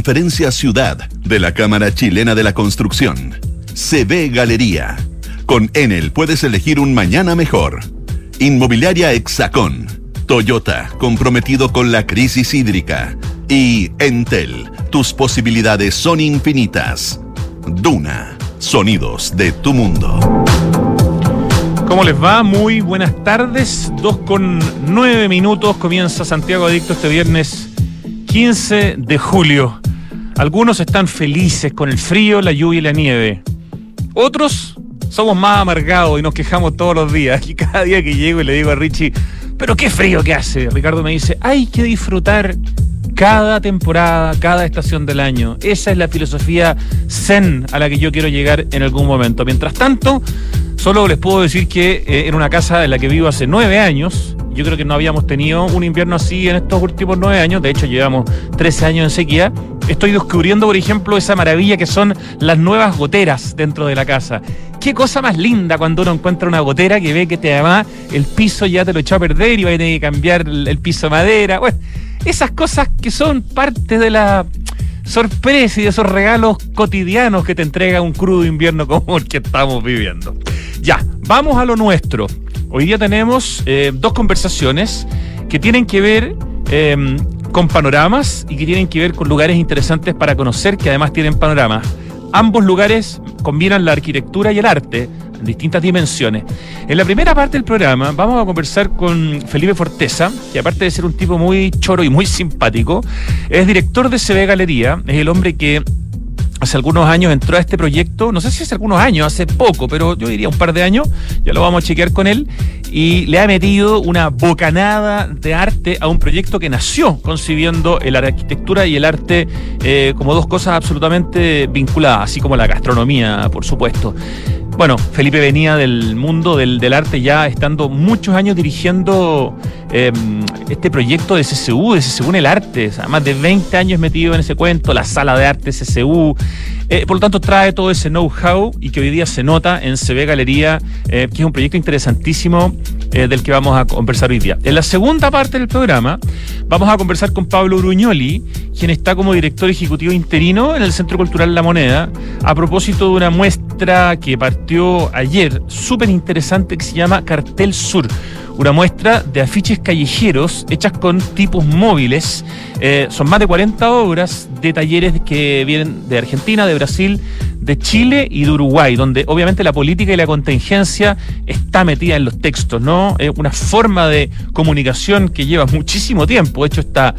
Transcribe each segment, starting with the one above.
Conferencia Ciudad de la Cámara Chilena de la Construcción. CB Galería. Con Enel puedes elegir un mañana mejor. Inmobiliaria Hexacón. Toyota, comprometido con la crisis hídrica. Y Entel, tus posibilidades son infinitas. Duna, sonidos de tu mundo. ¿Cómo les va? Muy buenas tardes. Dos con nueve minutos comienza Santiago Adicto este viernes 15 de julio. Algunos están felices con el frío, la lluvia y la nieve. Otros somos más amargados y nos quejamos todos los días. Y cada día que llego y le digo a Richie, pero qué frío que hace. Ricardo me dice, hay que disfrutar cada temporada, cada estación del año. Esa es la filosofía zen a la que yo quiero llegar en algún momento. Mientras tanto, solo les puedo decir que eh, en una casa en la que vivo hace nueve años, yo creo que no habíamos tenido un invierno así en estos últimos nueve años. De hecho, llevamos 13 años en sequía. Estoy descubriendo, por ejemplo, esa maravilla que son las nuevas goteras dentro de la casa. Qué cosa más linda cuando uno encuentra una gotera que ve que te además el piso ya te lo echó a perder y va a tener que cambiar el piso de madera. Bueno, esas cosas que son parte de la sorpresa y de esos regalos cotidianos que te entrega un crudo invierno como el que estamos viviendo. Ya, vamos a lo nuestro. Hoy día tenemos eh, dos conversaciones que tienen que ver em, con panoramas y que tienen que ver con lugares interesantes para conocer que además tienen panoramas. Ambos lugares combinan la arquitectura y el arte en distintas dimensiones. En la primera parte del programa vamos a conversar con Felipe Forteza, que aparte de ser un tipo muy choro y muy simpático, es director de CB Galería, es el hombre que hace algunos años entró a este proyecto, no sé si hace algunos años, hace poco, pero yo diría un par de años, ya lo vamos a chequear con él, y le ha metido una bocanada de arte a un proyecto que nació concibiendo la arquitectura y el arte eh, como dos cosas absolutamente vinculadas, así como la gastronomía, por supuesto. Bueno, Felipe venía del mundo del, arte ya estando muchos años dirigiendo em, este proyecto de CCU, de CCU en el arte, más de 20 años metido en ese cuento, la sala de arte CCU. Eh, por lo tanto, trae todo ese know-how y que hoy día se nota en CB Galería, eh, que es un proyecto interesantísimo eh, del que vamos a conversar hoy día. En la segunda parte del programa, vamos a conversar con Pablo Bruñoli, quien está como director ejecutivo interino en el Centro Cultural La Moneda, a propósito de una muestra que partió ayer, súper interesante, que se llama Cartel Sur. Una muestra de afiches callejeros hechas con tipos móviles. Eh, son más de 40 obras de talleres que vienen de Argentina, de Brasil, de Chile y de Uruguay, donde obviamente la política y la contingencia está metida en los textos, ¿no? Es una forma de comunicación que lleva muchísimo tiempo. De hecho, esta,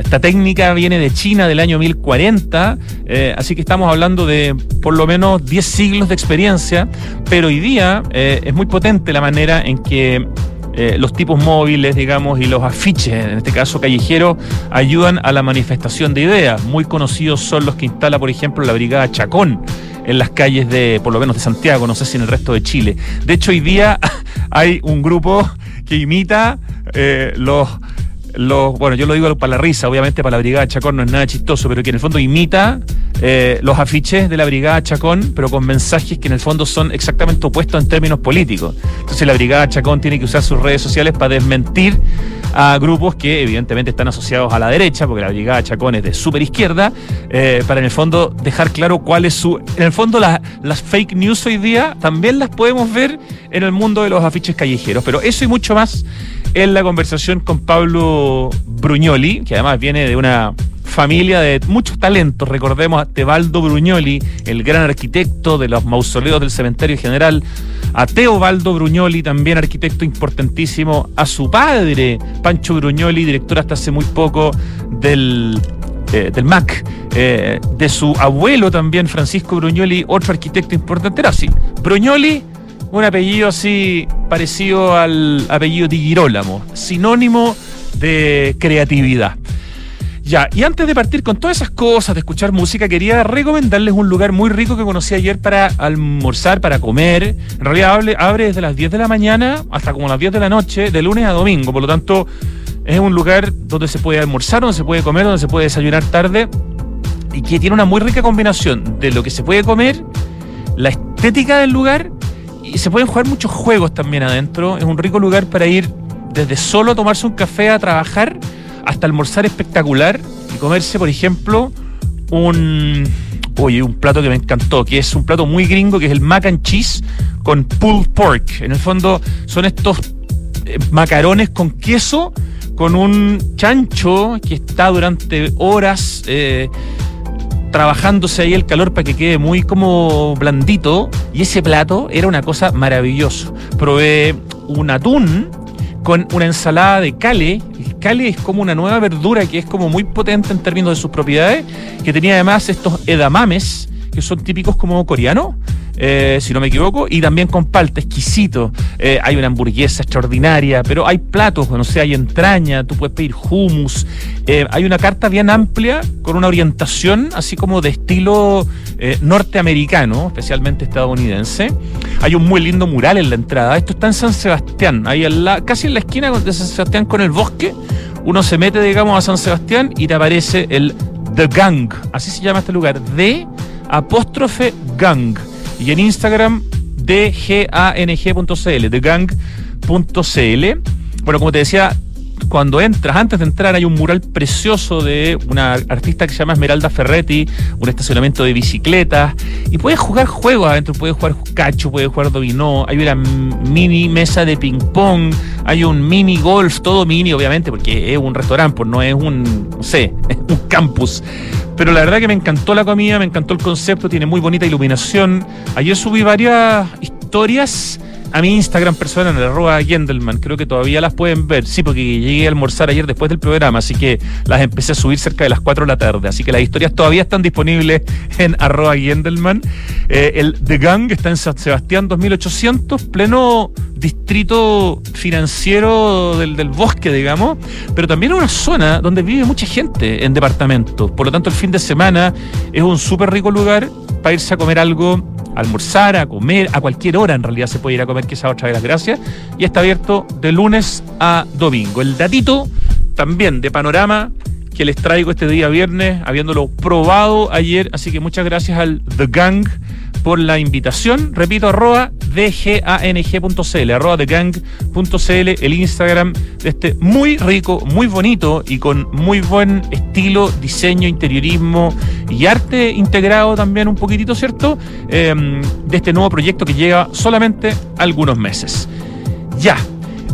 esta técnica viene de China del año 1040, eh, así que estamos hablando de por lo menos 10 siglos de experiencia, pero hoy día eh, es muy potente la manera en que eh, los tipos móviles, digamos, y los afiches, en este caso callejeros, ayudan a la manifestación de ideas. Muy conocidos son los que instala, por ejemplo, la Brigada Chacón en las calles de, por lo menos de Santiago, no sé si en el resto de Chile. De hecho, hoy día hay un grupo que imita los los, bueno, yo lo digo para la risa, obviamente para la Brigada Chacón no es nada chistoso, pero que en el fondo imita eh, los afiches de la Brigada Chacón, pero con mensajes que en el fondo son exactamente opuestos en términos políticos. Entonces la Brigada Chacón tiene que usar sus redes sociales para desmentir a grupos que evidentemente están asociados a la derecha, porque la Brigada Chacón es de super izquierda, eh, para en el fondo dejar claro cuál es su... En el fondo las fake news hoy día también las podemos ver en el mundo de los afiches callejeros, pero eso y mucho más en la conversación con Pablo Bruñoli, que además viene de una familia de muchos talentos. Recordemos a Tebaldo Bruñoli, el gran arquitecto de los mausoleos del Cementerio General, a Teobaldo Bruñoli, también arquitecto importantísimo, a su padre, Pancho Bruñoli, director hasta hace muy poco del eh, del MAC, eh, de su abuelo también, Francisco Bruñoli, otro arquitecto importante. Era así. Bruñoli un apellido así parecido al apellido de Girolamo, sinónimo de creatividad. Ya, y antes de partir con todas esas cosas de escuchar música, quería recomendarles un lugar muy rico que conocí ayer para almorzar, para comer. En realidad abre, desde las 10 de la mañana hasta como las 10 de la noche, de lunes a domingo. Por lo tanto, es un lugar donde se puede almorzar, donde se puede comer, donde se puede desayunar tarde y que tiene una muy rica combinación de lo que se puede comer, la estética del lugar y se pueden jugar muchos juegos también adentro. Es un rico lugar para ir desde solo tomarse un café a trabajar hasta almorzar espectacular y comerse, por ejemplo, un oye, un plato que me encantó, que es un plato muy gringo, que es el mac and cheese con pulled pork. En el fondo son estos eh, macarones con queso, con un chancho que está durante horas eh, trabajándose ahí el calor para que quede muy como blandito. Y ese plato era una cosa maravillosa. Probé un atún con una ensalada de cale. El cale es como una nueva verdura que es como muy potente en términos de sus propiedades, que tenía además estos edamames, que son típicos como coreanos, eh, si no me equivoco, y también con palta, exquisito. Eh, hay una hamburguesa extraordinaria, pero hay platos, no sé, hay entraña, tú puedes pedir hummus. Eh, hay una carta bien amplia con una orientación así como de estilo norteamericano, especialmente estadounidense. Hay un muy lindo mural en la entrada. Esto está en San Sebastián, ahí casi en la esquina de San Sebastián con el bosque. Uno se mete, digamos, a San Sebastián y te aparece el The Gang, así se llama este lugar, de apóstrofe Gang y en Instagram dgang.cl, thegang.cl. Bueno, como te decía, cuando entras, antes de entrar, hay un mural precioso de una artista que se llama Esmeralda Ferretti, un estacionamiento de bicicletas, y puedes jugar juegos adentro, puedes jugar cacho, puedes jugar dominó, hay una mini mesa de ping pong, hay un mini golf, todo mini obviamente, porque es un restaurante, pues no es un, sé, un campus. Pero la verdad que me encantó la comida, me encantó el concepto, tiene muy bonita iluminación. Ayer subí varias historias a mi Instagram personal, en arroba Gendelman. Creo que todavía las pueden ver. Sí, porque llegué a almorzar ayer después del programa, así que las empecé a subir cerca de las 4 de la tarde. Así que las historias todavía están disponibles en arroba Gendelman. Eh, el The Gang está en San Sebastián 2800, pleno distrito financiero del, del bosque, digamos, pero también una zona donde vive mucha gente en departamentos. Por lo tanto, el fin de semana es un súper rico lugar para irse a comer algo almorzar, a comer, a cualquier hora en realidad se puede ir a comer, que esa otra de las gracias, y está abierto de lunes a domingo. El datito también de panorama que les traigo este día viernes, habiéndolo probado ayer, así que muchas gracias al The Gang por la invitación. Repito, arroba dgang.cl, arroba thegang.cl, el Instagram de este muy rico, muy bonito y con muy buen estilo, diseño, interiorismo y arte integrado también un poquitito, ¿cierto? Em, de este nuevo proyecto que llega solamente algunos meses. Ya,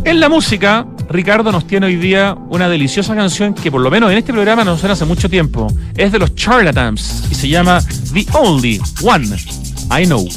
en la música, Ricardo nos tiene hoy día una deliciosa canción que por lo menos en este programa nos suena hace mucho tiempo. Es de los Charlatans y se llama The Only One I Know.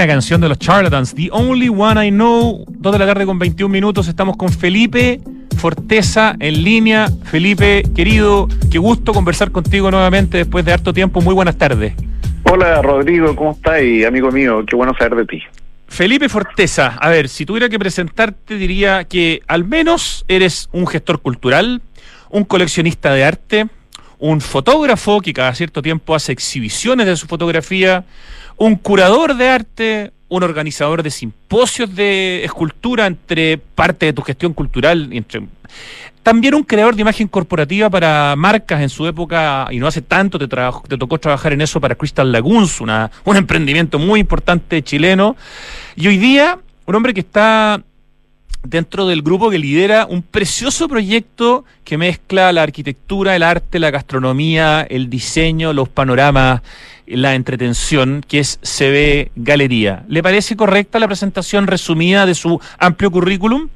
Chilena, canción de los Charlatans, The Only One I Know, 2 de la tarde con 21 minutos, estamos con Felipe Forteza en línea. Felipe, querido, qué gusto conversar contigo nuevamente después de harto tiempo, muy buenas tardes. Hola Rodrigo, ¿cómo estás? Y amigo mío, qué bueno saber de ti. Felipe Forteza, a ver, si tuviera que presentarte diría que al menos eres un gestor cultural, un coleccionista de arte, un fotógrafo que cada cierto tiempo hace exhibiciones de su fotografía, un curador de arte, un organizador de simposios de escultura entre parte de tu gestión cultural entre también un creador de imagen corporativa para marcas en su época, y no hace tanto te, tocó trabajar en eso para Crystal Lagoons, un emprendimiento muy importante chileno. Y hoy día, un hombre que está dentro del grupo que lidera un precioso proyecto que mezcla la arquitectura, el arte, la gastronomía, el diseño, los panoramas, la entretención, que es CB Galería. ¿Le parece correcta la presentación resumida de su amplio currículum?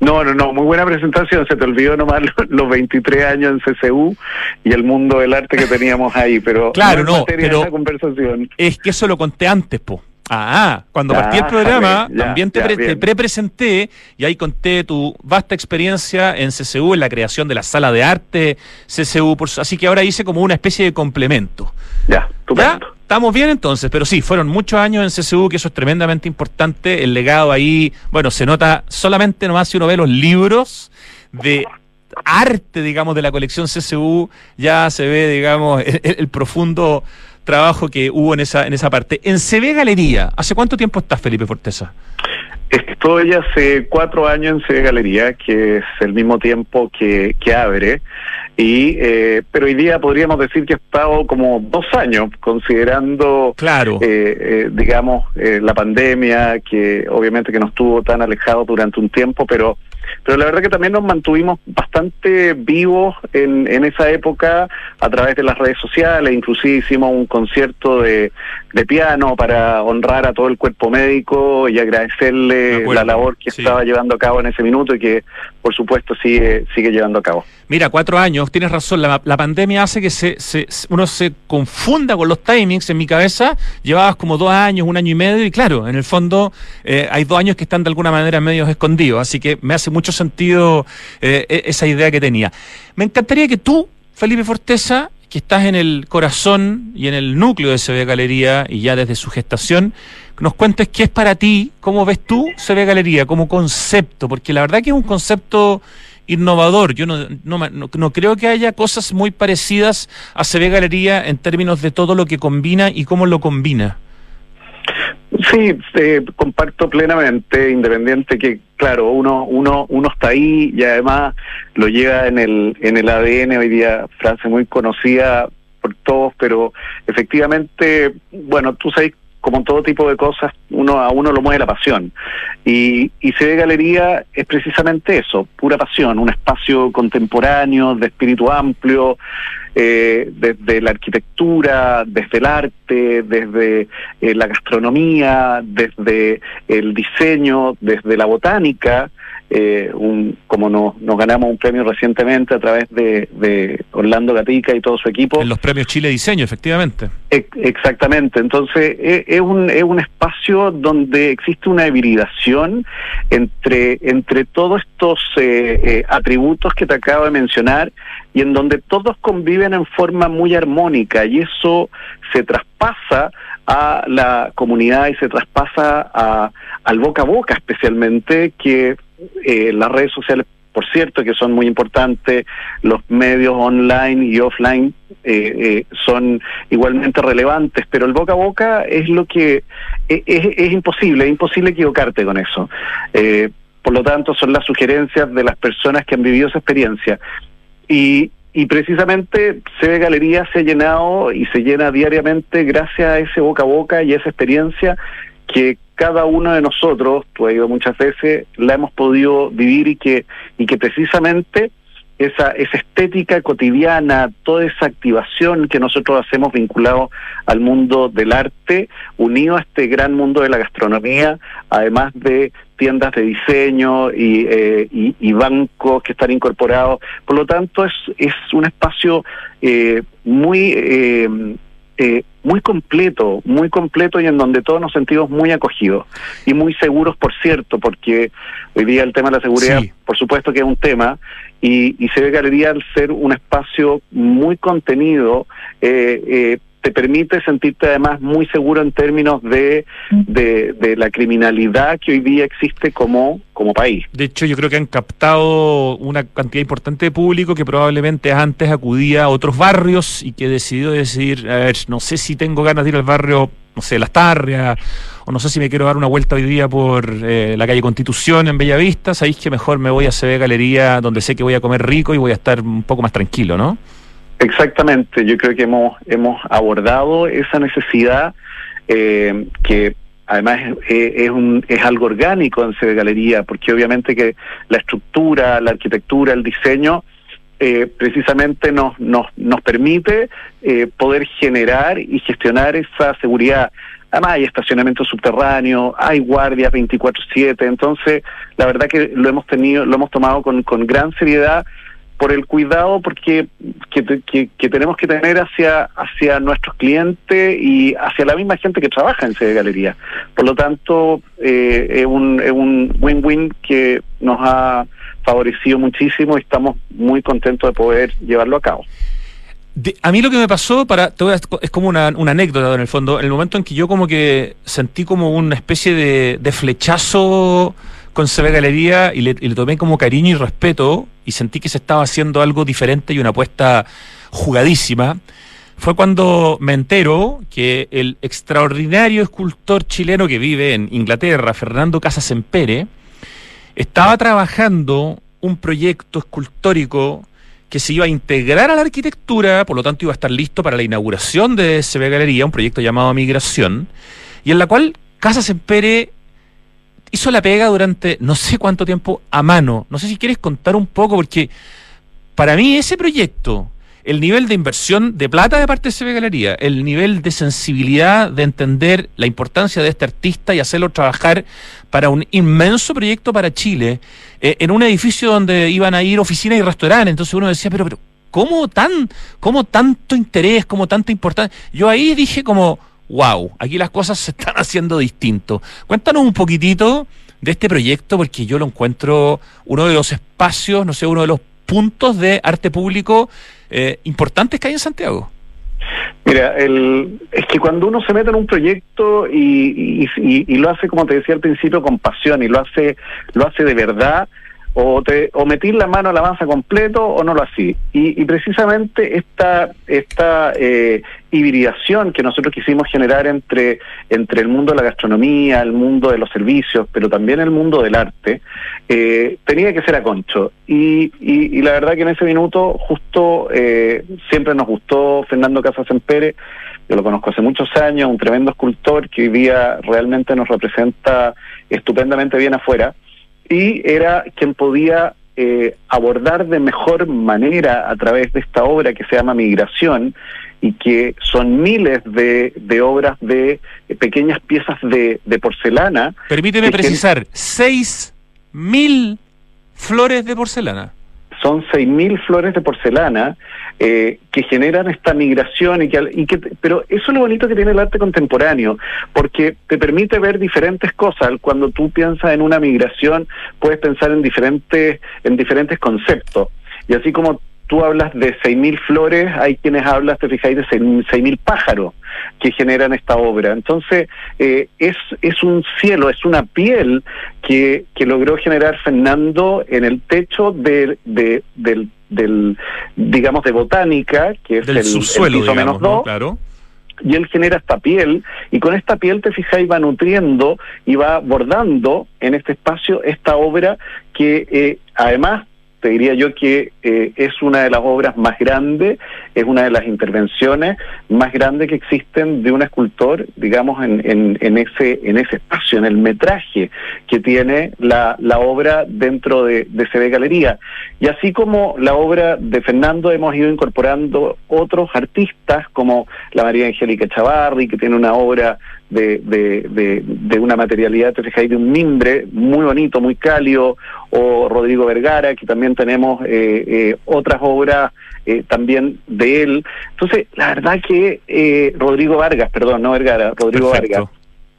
No, no, no, muy buena presentación. Se te olvidó nomás los 23 años en CCU y el mundo del arte que teníamos ahí, pero claro, no, pero conversación. es que eso lo conté antes, po. Ah, cuando partí el programa, también te, pre-presenté y ahí conté tu vasta experiencia en CCU, en la creación de la sala de arte CCU, así que ahora hice como una especie de complemento. Ya, ¿Ya? Estamos bien entonces, pero sí, fueron muchos años en CCU, que eso es tremendamente importante. El legado ahí, bueno, se nota solamente nomás si uno ve los libros de arte, digamos, de la colección CCU, ya se ve, digamos, el profundo trabajo que hubo en esa, en esa parte. En CB Galería, ¿hace cuánto tiempo estás, Felipe Forteza? Estoy hace cuatro años en CB Galería, que es el mismo tiempo que, que abre, y eh, pero hoy día podríamos decir que he estado como dos años, considerando, claro. Eh, eh, digamos, la pandemia, que obviamente que no estuvo tan alejado durante un tiempo, pero pero la verdad que también nos mantuvimos bastante vivos en, en esa época a través de las redes sociales, inclusive hicimos un concierto de, de piano para honrar a todo el cuerpo médico y agradecerle la labor que estaba llevando a cabo en ese minuto y que por supuesto sigue, sigue llevando a cabo. Mira, cuatro años, tienes razón, la, pandemia hace que se, se, uno se confunda con los timings en mi cabeza, llevabas como dos años, un año y medio y claro, en el fondo eh, hay dos años que están de alguna manera medios escondidos, así que me hace mucho sentido eh, e, esa idea que tenía. Me encantaría que tú, Felipe Forteza, que estás en el corazón y en el núcleo de CB Galería y ya desde su gestación, nos cuentes qué es para ti, cómo ves tú CB Galería como concepto, porque la verdad que es un concepto innovador. Yo no, no, creo que haya cosas muy parecidas a CB Galería en términos de todo lo que combina y cómo lo combina. Sí, eh, comparto plenamente, independiente que, claro, uno, uno, uno está ahí y además lo lleva en el, en el ADN hoy día, frase muy conocida por todos, pero efectivamente, bueno, tú sabes como todo tipo de cosas, uno a uno lo mueve la pasión. Y, y ve Galería es precisamente eso, pura pasión, un espacio contemporáneo, de espíritu amplio, eh, desde la arquitectura, desde el arte, desde eh, la gastronomía, desde el diseño, desde la botánica, eh, un, como nos, nos ganamos un premio recientemente a través de, de, Orlando Gatica y todo su equipo. En los premios Chile Diseño, efectivamente. exactamente, entonces e, es, un, es un espacio donde existe una hibridación entre, entre todos estos eh, eh, atributos que te acabo de mencionar y en donde todos conviven en forma muy armónica y eso se traspasa a la comunidad y se traspasa a, al boca a boca especialmente que eh, las redes sociales, por cierto, que son muy importantes, los medios online y offline eh, eh, son igualmente relevantes, pero el boca a boca es lo que es, es imposible, es imposible equivocarte con eso. por lo tanto, son las sugerencias de las personas que han vivido esa experiencia. Y, y precisamente CB Galería se ha llenado y se llena diariamente gracias a ese boca a boca y esa experiencia que cada uno de nosotros, tú has ido muchas veces, la hemos podido vivir y que, y que precisamente esa, esa estética cotidiana, toda esa activación que nosotros hacemos vinculado al mundo del arte, unido a este gran mundo de la gastronomía, además de tiendas de diseño y, eh, y, bancos que están incorporados. Por lo tanto, es, es un espacio eh, muy... Eh, eh, muy completo, muy completo y en donde todos nos sentimos muy acogidos y muy seguros, por cierto, porque hoy día el tema de la seguridad, por supuesto que es un tema, y, y se ve Galería al ser un espacio muy contenido, eh, eh, te permite sentirte además muy seguro en términos de, de, la criminalidad que hoy día existe como, como país. De hecho, yo creo que han captado una cantidad importante de público que probablemente antes acudía a otros barrios y que decidió decir, a ver, no sé si tengo ganas de ir al barrio, no sé, Las Tarrias, o no sé si me quiero dar una vuelta hoy día por eh, la calle Constitución en Bellavista, sabéis que mejor me voy a CB Galería, donde sé que voy a comer rico y voy a estar un poco más tranquilo, ¿no? Exactamente, yo creo que hemos, hemos abordado esa necesidad eh, que además es, es, un, es algo orgánico en Sede Galería, porque obviamente que la estructura, la arquitectura, el diseño, eh, precisamente nos, nos, nos permite eh, poder generar y gestionar esa seguridad. Además hay estacionamiento subterráneo, hay guardias 24/7, entonces la verdad que lo hemos tenido, lo hemos tomado con, con gran seriedad por el cuidado porque que, que, tenemos que tener hacia hacia nuestros clientes y hacia la misma gente que trabaja en sede galería. Por lo tanto, eh, es un es un win-win que nos ha favorecido muchísimo y estamos muy contentos de poder llevarlo a cabo. a mí lo que me pasó, para es como una, anécdota en el fondo, el momento en que yo como que sentí como una especie de, de flechazo con CB Galería y le, tomé como cariño y respeto y sentí que se estaba haciendo algo diferente y una apuesta jugadísima, fue cuando me entero que el extraordinario escultor chileno que vive en Inglaterra, Fernando Casas Empere, estaba trabajando un proyecto escultórico que se iba a integrar a la arquitectura, por lo tanto iba a estar listo para la inauguración de CB Galería, un proyecto llamado Migración, y en la cual Casas Empere hizo la pega durante no sé cuánto tiempo a mano. No sé si quieres contar un poco, porque para mí ese proyecto, el nivel de inversión de plata de parte de CB Galería, el nivel de sensibilidad de entender la importancia de este artista y hacerlo trabajar para un inmenso proyecto para Chile, eh, en un edificio donde iban a ir oficinas y restaurantes. Entonces uno decía, pero, pero, ¿cómo tan, cómo tanto interés, cómo tanta importancia? Yo ahí dije como wow, aquí las cosas se están haciendo distinto. Cuéntanos un poquitito de este proyecto, porque yo lo encuentro uno de los espacios, no sé, uno de los puntos de arte público eh, importantes que hay en Santiago. Mira, el, es que cuando uno se mete en un proyecto y, lo hace, como te decía al principio, con pasión y lo hace, lo hace de verdad, o, te, o metir la mano a la avanza completo o no lo así. Y, y precisamente esta, esta eh, hibridación que nosotros quisimos generar entre, entre el mundo de la gastronomía, el mundo de los servicios, pero también el mundo del arte, eh, tenía que ser a concho. Y, y, la verdad que en ese minuto justo eh, siempre nos gustó Fernando Casas Pérez, yo lo conozco hace muchos años, un tremendo escultor que hoy día realmente nos representa estupendamente bien afuera y era quien podía eh, abordar de mejor manera a través de esta obra que se llama Migración y que son miles de, de obras de pequeñas piezas de, de porcelana. Permíteme precisar, seis mil flores de porcelana son 6.000 flores de porcelana eh, que generan esta migración y que, y que pero eso es lo bonito que tiene el arte contemporáneo porque te permite ver diferentes cosas cuando tú piensas en una migración puedes pensar en diferentes en diferentes conceptos y así como tú hablas de 6.000 flores, hay quienes hablan, te fijáis, de 6.000 pájaros que generan esta obra. Entonces, eh, es, es un cielo, es una piel que, que logró generar Fernando en el techo de, de, del, del, digamos, de botánica, que es el, subsuelo, piso menos dos. Claro y él genera esta piel y con esta piel te fijáis va nutriendo y va bordando en este espacio esta obra que eh, además te diría yo que eh, es una de las obras más grandes, es una de las intervenciones más grandes que existen de un escultor, digamos, en, en, ese, en ese espacio, en el metraje que tiene la, la obra dentro de, de CB Galería. Y así como la obra de Fernando, hemos ido incorporando otros artistas, como la María Angélica Chavarri, que tiene una obra de, de, de, una materialidad, te fijáis, de un mimbre muy bonito, muy cálido, o Rodrigo Vergara, que también tenemos eh, eh, otras obras eh, también de él. Entonces, la verdad que Rodrigo Vargas, perdón, no Vergara, Rodrigo Vargas,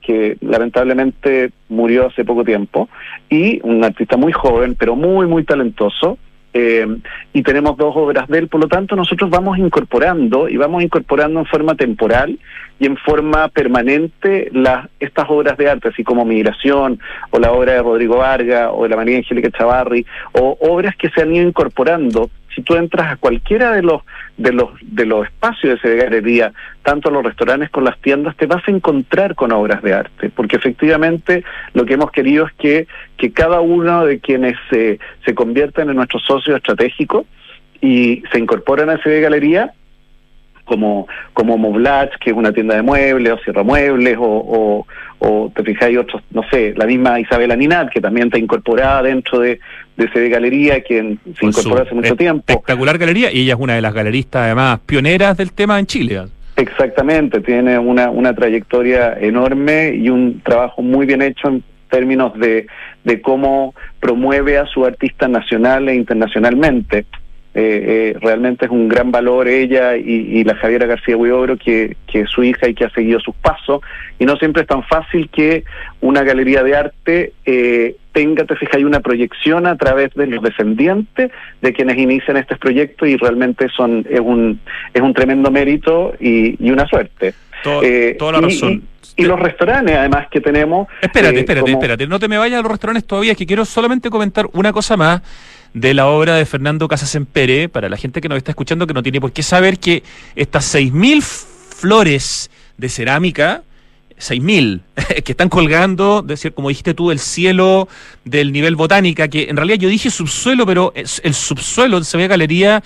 que lamentablemente murió hace poco tiempo, y un artista muy joven, pero muy, muy talentoso, eh, y tenemos dos obras de él, por lo tanto nosotros vamos incorporando y vamos incorporando en forma temporal y en forma permanente las estas obras de arte, así como Migración o la obra de Rodrigo Vargas o de la María Angélica Chavarri o obras que se han ido incorporando. Si tú entras a cualquiera de los de los de los espacios de esa galería, tanto los restaurantes como las tiendas, te vas a encontrar con obras de arte, porque efectivamente lo que hemos querido es que que cada uno de quienes se se conviertan en nuestro socio estratégico y se incorporan a esa galería como, como Moblach, que es una tienda de muebles, o Sierra Muebles, o, o, te fijáis otros, no sé, la misma Isabela Ninat, que también está incorporada dentro de, de CD Galería, que se incorporó hace mucho tiempo. Espectacular galería, y ella es una de las galeristas además pioneras del tema en Chile. Exactamente, tiene una, una trayectoria enorme y un trabajo muy bien hecho en términos de, de cómo promueve a su artista nacional e internacionalmente. Eh, eh, realmente es un gran valor ella y, la Javiera García Huidobro que, que su hija y que ha seguido sus pasos y no siempre es tan fácil que una galería de arte eh, tenga, te fijas, una proyección a través de los descendientes de quienes inician este proyecto y realmente son es un es un tremendo mérito y, una suerte. Eh, toda la razón. Y, los restaurantes, además, que tenemos. Espérate, espérate, espérate. No te me vayas a los restaurantes todavía, es que quiero solamente comentar una cosa más de la obra de Fernando Casas Pere, para la gente que nos está escuchando que no tiene por qué saber que estas 6.000 flores de cerámica, 6.000, que están colgando, decir, como dijiste tú, el cielo del nivel botánica, que en realidad yo dije subsuelo, pero el subsuelo de Sevilla Galería,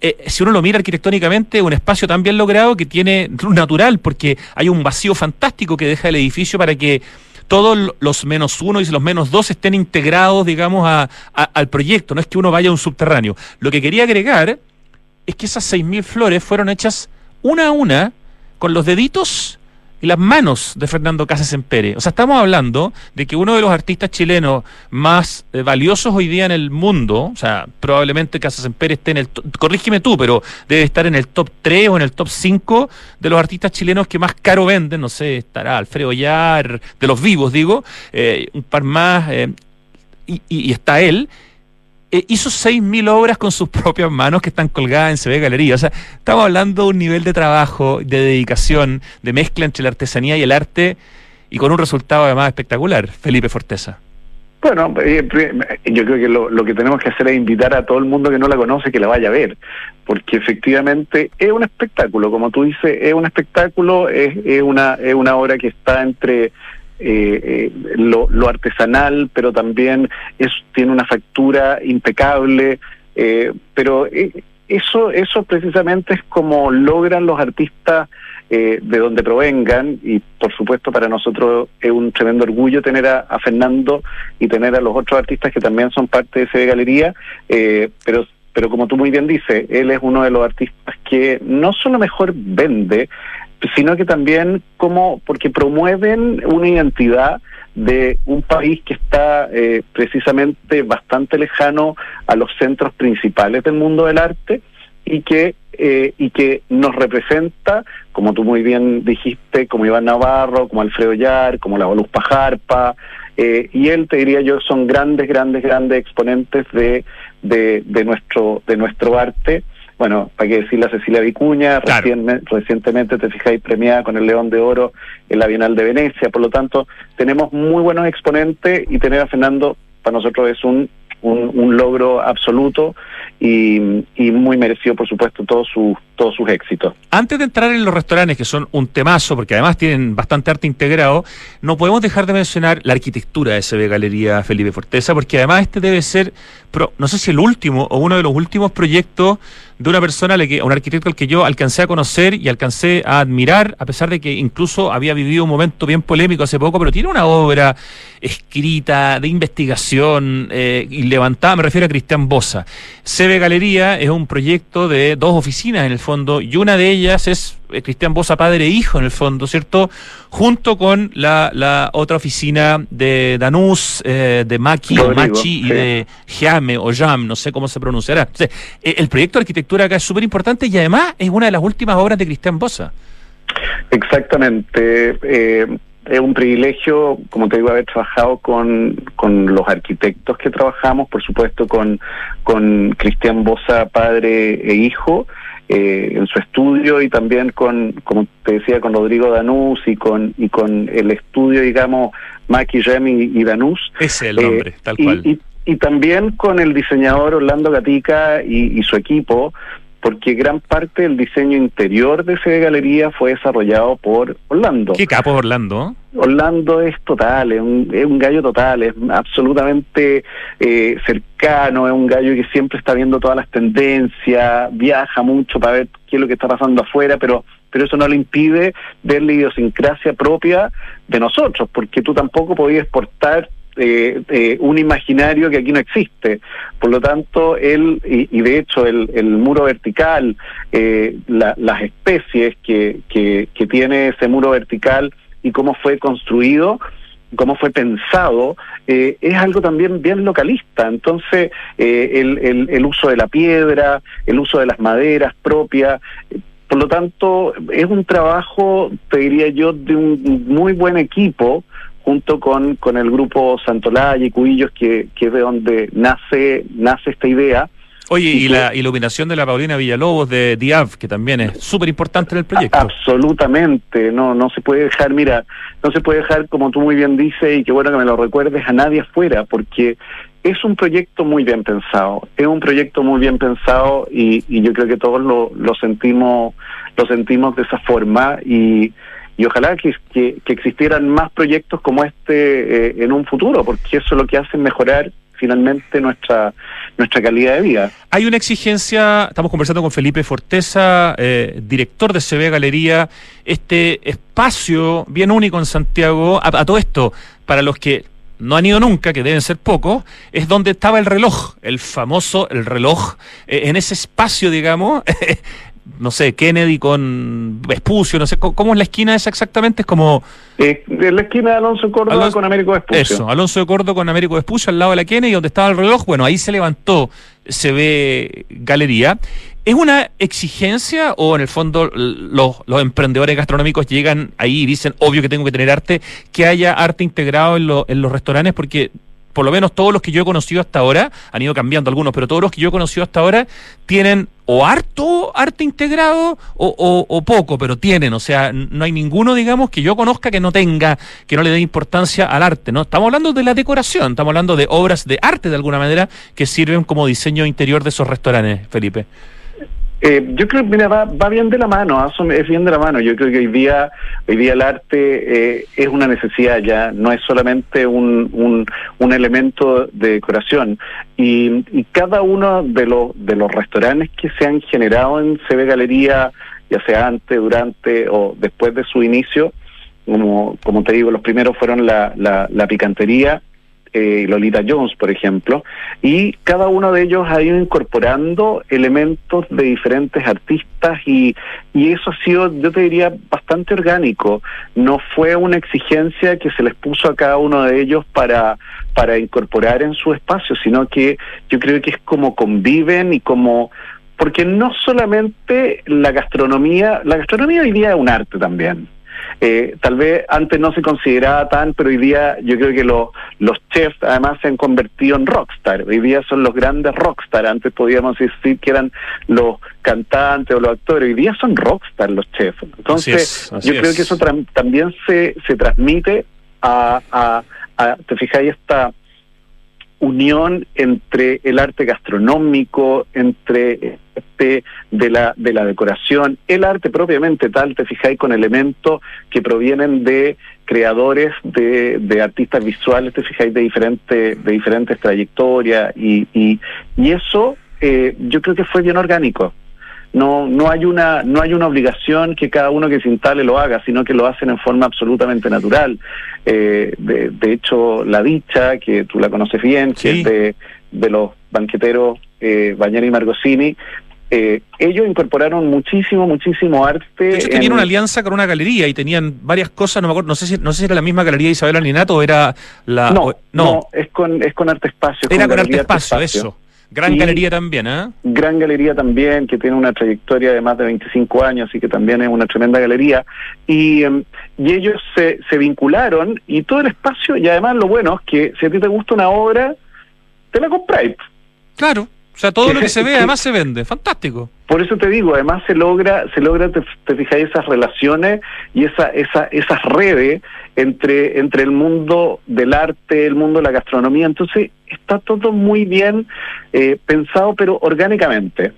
eh, si uno lo mira arquitectónicamente, un espacio tan bien logrado que tiene natural, porque hay un vacío fantástico que deja el edificio para que todos los menos uno y los menos dos estén integrados, digamos, a, al proyecto. No es que uno vaya a un subterráneo. Lo que quería agregar es que esas 6.000 flores fueron hechas una a una con los deditos y las manos de Fernando Casas Empere. O sea, estamos hablando de que uno de los artistas chilenos más eh, valiosos hoy día en el mundo, o sea, probablemente Casas Empere esté en el, corrígeme tú, pero debe estar en el top 3 o en el top 5 de los artistas chilenos que más caro venden, no sé, estará Alfredo Yar, de los vivos digo, eh, un par más, eh, y, y está él, eh, hizo 6.000 obras con sus propias manos que están colgadas en CB Galería. O sea, estamos hablando de un nivel de trabajo, de dedicación, de mezcla entre la artesanía y el arte y con un resultado además espectacular. Felipe Forteza. Bueno, eh, yo creo que lo, que tenemos que hacer es invitar a todo el mundo que no la conoce que la vaya a ver, porque efectivamente es un espectáculo, como tú dices, es un espectáculo, es, es, una, es una obra que está entre eh, eh, lo, artesanal, pero también es, tiene una factura impecable, eh, pero eh, eso, eso precisamente es como logran los artistas de donde provengan y por supuesto para nosotros es un tremendo orgullo tener a, Fernando y tener a los otros artistas que también son parte de ese galería, pero pero como tú muy bien dices, él es uno de los artistas que no solo mejor vende, sino que también como porque promueven una identidad de un país que está eh, precisamente bastante lejano a los centros principales del mundo del arte y que eh, y que nos representa, como tú muy bien dijiste, como Iván Navarro, como Alfredo Yar, como la Volus Pajarpa, eh, y él te diría yo son grandes, grandes, grandes exponentes de, de, de nuestro de nuestro arte bueno, para qué decir la Cecilia Vicuña, recientemente te fijáis premiada con el León de Oro en la Bienal de Venecia, por lo tanto, tenemos muy buenos exponentes y tener a Fernando para nosotros es un, un, logro absoluto y, y, muy merecido, por supuesto, todos sus todos sus éxitos. Antes de entrar en los restaurantes, que son un temazo, porque además tienen bastante arte integrado, no podemos dejar de mencionar la arquitectura de SB Galería Felipe Forteza, porque además este debe ser, no sé si el último o uno de los últimos proyectos de una persona, un arquitecto al que yo alcancé a conocer y alcancé a admirar, a pesar de que incluso había vivido un momento bien polémico hace poco, pero tiene una obra escrita de investigación eh, y levantada, me refiero a Cristian Bosa. CB Galería es un proyecto de dos oficinas en el fondo, y una de ellas es eh, Cristian Bosa, padre e hijo en el fondo, ¿cierto? Junto con la, la otra oficina de Danús, eh, de Maki o Machi y de Jame o Jam, no sé cómo se pronunciará. el proyecto de arquitectura acá es súper importante y además es una de las últimas obras de Cristian Bosa. Exactamente. Eh, es un privilegio, como te digo, haber trabajado con, con los arquitectos que trabajamos, por supuesto con, con Cristian Bosa, padre e hijo, eh, en su estudio y también con, como te decía, con Rodrigo Danús y con, y con el estudio, digamos, Maki Remy y Danús. Es el nombre, eh, tal cual. Y, y, también con el diseñador Orlando Gatica y, y su equipo, porque gran parte del diseño interior de ese galería fue desarrollado por Orlando. ¿Qué capo Orlando? Orlando es total, es un, es un gallo total, es absolutamente eh, cercano, es un gallo que siempre está viendo todas las tendencias, viaja mucho para ver qué es lo que está pasando afuera, pero pero eso no le impide ver la idiosincrasia propia de nosotros, porque tú tampoco podías exportar eh, eh, un imaginario que aquí no existe. Por lo tanto, él, y, de hecho el, el muro vertical, eh, las especies que, que, que tiene ese muro vertical y cómo fue construido, cómo fue pensado, eh, es algo también bien localista. Entonces, eh, el, el, el, uso de la piedra, el uso de las maderas propias, por lo tanto, es un trabajo, te diría yo, de un muy buen equipo junto con, con el grupo Santolaya y Cubillos, que, que es de donde nace, nace esta idea. Oye, y, la iluminación de la Paulina Villalobos de Diab, que también es súper importante en el proyecto. Absolutamente, no, no se puede dejar, mira, no se puede dejar, como tú muy bien dices, y qué bueno que me lo recuerdes, a nadie afuera, porque es un proyecto muy bien pensado, es un proyecto muy bien pensado y, y yo creo que todos lo, lo sentimos, lo sentimos de esa forma y y ojalá que, que, existieran más proyectos como este eh, en un futuro, porque eso es lo que hace mejorar finalmente nuestra nuestra calidad de vida. Hay una exigencia, estamos conversando con Felipe Forteza, eh, director de CB Galería, este espacio bien único en Santiago, a, todo esto, para los que no han ido nunca, que deben ser pocos, es donde estaba el reloj, el famoso el reloj, eh, en ese espacio, digamos, no sé, Kennedy con Vespucio, no sé, ¿cómo es la esquina esa exactamente? Es como... Eh, la esquina de Alonso Córdoba con Américo Vespucio. Eso, Alonso de Córdoba con Américo Vespucio al lado de la Kennedy, donde estaba el reloj, bueno, ahí se levantó, se ve galería. ¿Es una exigencia o en el fondo los, los emprendedores gastronómicos llegan ahí y dicen, obvio que tengo que tener arte, que haya arte integrado en, en los restaurantes? Porque por lo menos todos los que yo he conocido hasta ahora, han ido cambiando algunos, pero todos los que yo he conocido hasta ahora tienen o harto arte integrado o, poco, pero tienen, o sea, no hay ninguno, digamos, que yo conozca que no tenga, que no le dé importancia al arte, ¿no? Estamos hablando de la decoración, estamos hablando de obras de arte de alguna manera que sirven como diseño interior de esos restaurantes, Felipe. Eh, yo creo mira, va, va bien de la mano, ah, es bien de la mano. Yo creo que hoy día, hoy día el arte eh, es una necesidad ya, no es solamente un, un, un elemento de decoración. Y, y, cada uno de los, de los restaurantes que se han generado en CB Galería, ya sea antes, durante o después de su inicio, como, como te digo, los primeros fueron la, la, la picantería, eh, Lolita Jones, por ejemplo, y cada uno de ellos ha ido incorporando elementos de diferentes artistas y, y eso ha sido, yo te diría, bastante orgánico. No fue una exigencia que se les puso a cada uno de ellos para, para incorporar en su espacio, sino que yo creo que es como conviven y como porque no solamente la gastronomía, la gastronomía hoy día es un arte también. Eh, tal vez antes no se consideraba tan, pero hoy día yo creo que los chefs además se han convertido en rockstar. Hoy día son los grandes rockstar. Antes podíamos decir que eran los cantantes o los actores. Hoy día son rockstar los chefs. Entonces, yo creo que eso también se, se transmite a, a, a te fijáis, esta unión entre el arte gastronómico, entre este de la de la decoración, el arte propiamente tal, te fijáis con elementos que provienen de creadores de, de artistas visuales, te fijáis de diferentes de diferentes trayectorias y, y, y eso eh, yo creo que fue bien orgánico no no hay una no hay una obligación que cada uno que se instale lo haga sino que lo hacen en forma absolutamente natural eh, de, de, hecho la dicha que tú la conoces bien que es de, de los banqueteros eh, Bañera y Margosini eh, ellos incorporaron muchísimo, muchísimo arte. De hecho, tenían una alianza con una galería y tenían varias cosas, no me acuerdo, no sé si, no sé si era la misma galería Isabel Alinato o era la... No, no, es con, es con Arte Espacio. Era con, Arte Espacio, eso. Gran galería también, ¿eh? Gran galería también, que tiene una trayectoria de más de 25 años y que también es una tremenda galería. Y, em, y ellos se, se vincularon y todo el espacio, y además lo bueno es que si a ti te gusta una obra, te la compráis. Claro. O sea, todo lo que se ve además se vende. Fantástico. Por eso te digo, además se logra, se logra, te, te esas relaciones y esa, esa, esas redes entre, entre el mundo del arte, el mundo de la gastronomía. Entonces, está todo muy bien eh, pensado, pero orgánicamente.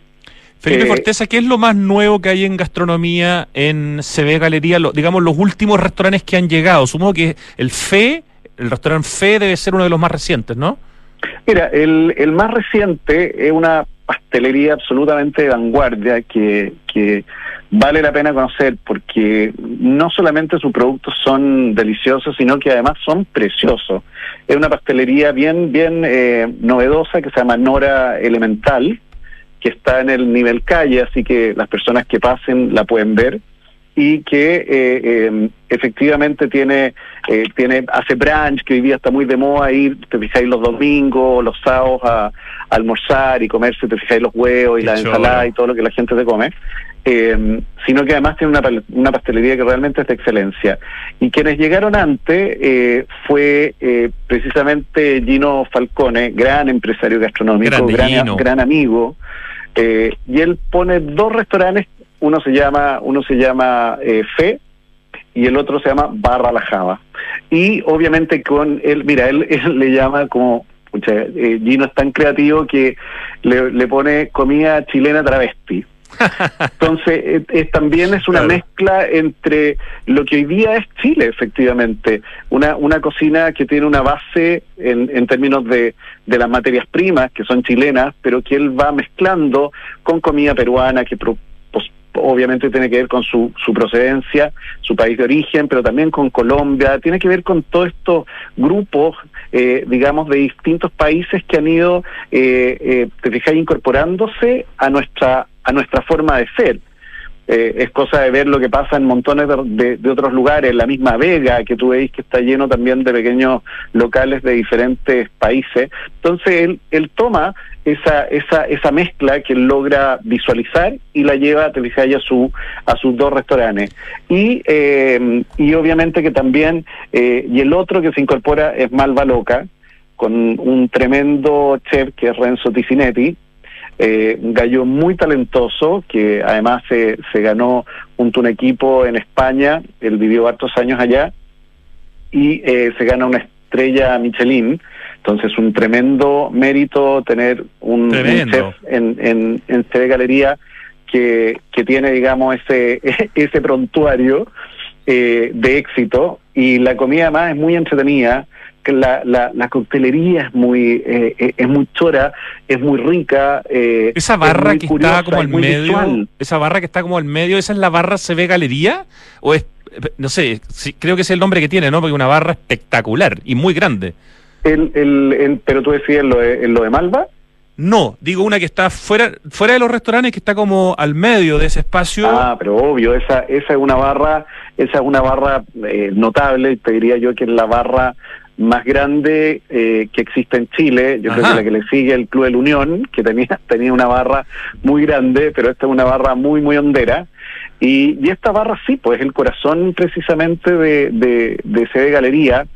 Felipe eh, Forteza, ¿qué es lo más nuevo que hay en gastronomía en CB Galería? digamos, los últimos restaurantes que han llegado. Supongo que el FE, el restaurante FE debe ser uno de los más recientes, ¿no? Mira, el, el más reciente es una pastelería absolutamente de vanguardia que, que vale la pena conocer porque no solamente sus productos son deliciosos, sino que además son preciosos. Es una pastelería bien, bien eh, novedosa que se llama Nora Elemental, que está en el nivel calle, así que las personas que pasen la pueden ver y que eh, em, efectivamente tiene eh, tiene hace brunch que hoy día está muy de moda ir te fijáis los domingos los sábados a, almorzar y comerse te fijáis los huevos y la ensalada y todo lo que la gente se come em, sino que además tiene una, una pastelería que realmente es de excelencia. Y quienes llegaron antes eh, fue precisamente Gino Falcone gran empresario gastronómico gran, gran amigo y él pone dos restaurantes uno se llama, uno se llama eh, Fe y el otro se llama Barra la Java. Y obviamente con él, mira, él, le llama como, pucha, eh, Gino es tan creativo que le, pone comida chilena travesti. Entonces, es, también es una mezcla entre lo que hoy día es Chile, efectivamente. Una, una cocina que tiene una base en, en términos de, de las materias primas, que son chilenas, pero que él va mezclando con comida peruana, que obviamente tiene que ver con su, su procedencia, su país de origen, pero también con Colombia, tiene que ver con todos estos grupos, eh, digamos, de distintos países que han ido, eh, eh, te fijáis, incorporándose a nuestra, a nuestra forma de ser. Eh, es cosa de ver lo que pasa en montones de, otros lugares, la misma Vega, que tú veis que está lleno también de pequeños locales de diferentes países. Entonces él, él toma esa, esa, esa mezcla que logra visualizar y la lleva a a, su, a sus dos restaurantes. Y, eh, y obviamente que también, eh, y el otro que se incorpora es Malva Loca, con un tremendo chef que es Renzo Ticinetti, eh, un gallo muy talentoso que además se, se ganó junto a un equipo en España, él vivió hartos años allá y eh, se gana una estrella Michelin, entonces un tremendo mérito tener un, chef en, en, en CD Galería que, que tiene digamos ese, ese prontuario eh, de éxito y la comida además es muy entretenida la, la, la coctelería es muy eh, eh, es muy chora, es muy rica. Eh, esa barra que está como al medio, esa barra que está como al medio, esa es la barra se ve galería o es no sé, creo que es el nombre que tiene, ¿no? Porque una barra espectacular y muy grande. El, el, pero tú decías lo de, lo de Malva. No, digo una que está fuera fuera de los restaurantes, que está como al medio de ese espacio. Ah, pero obvio, esa esa es una barra, esa es una barra notable, te diría yo que es la barra más grande eh, que existe en Chile. Yo creo que la que le sigue el Club de la Unión, que tenía, tenía una barra muy grande, pero esta es una barra muy, muy hondera. Y, y esta barra sí, pues es el corazón precisamente de, de, de CD Galería,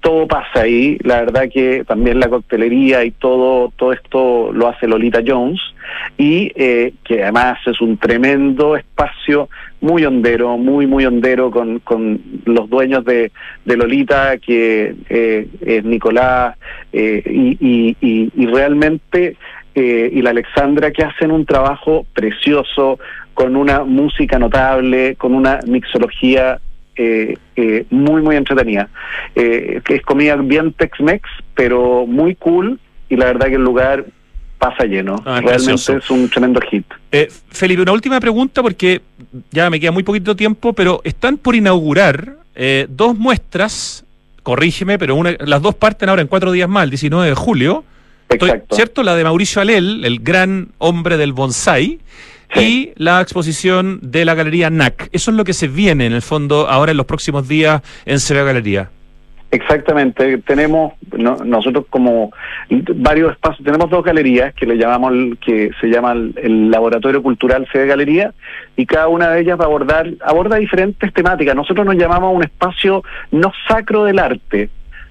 todo pasa ahí. La verdad que también la coctelería y todo, todo esto lo hace Lolita Jones y eh, que además es un tremendo espacio muy hondero, muy, muy hondero con, con los dueños de, de Lolita, que eh, es Nicolás eh, y, y, y, realmente y la Alexandra que hacen un trabajo precioso con una música notable, con una mixología eh, eh, muy, muy entretenida. Eh, que es comida bien Tex-Mex, pero muy cool y la verdad que el lugar pasa lleno. Ah, Realmente es un tremendo hit. Eh, Felipe, una última pregunta porque ya me queda muy poquito tiempo, pero están por inaugurar dos muestras, corrígeme, pero una, las dos parten ahora en cuatro días más, el 19 de julio, Exacto. ¿Cierto? La de Mauricio Alel, el gran hombre del bonsai. Y la exposición de la Galería NAC. Eso es lo que se viene en el fondo ahora en los próximos días en CB Galería. Exactamente, tenemos nosotros como varios espacios, tenemos dos galerías que le llamamos, que se llama el, Laboratorio Cultural Sede Galería y cada una de ellas va a abordar, aborda diferentes temáticas. Nosotros nos llamamos un espacio no sacro del arte,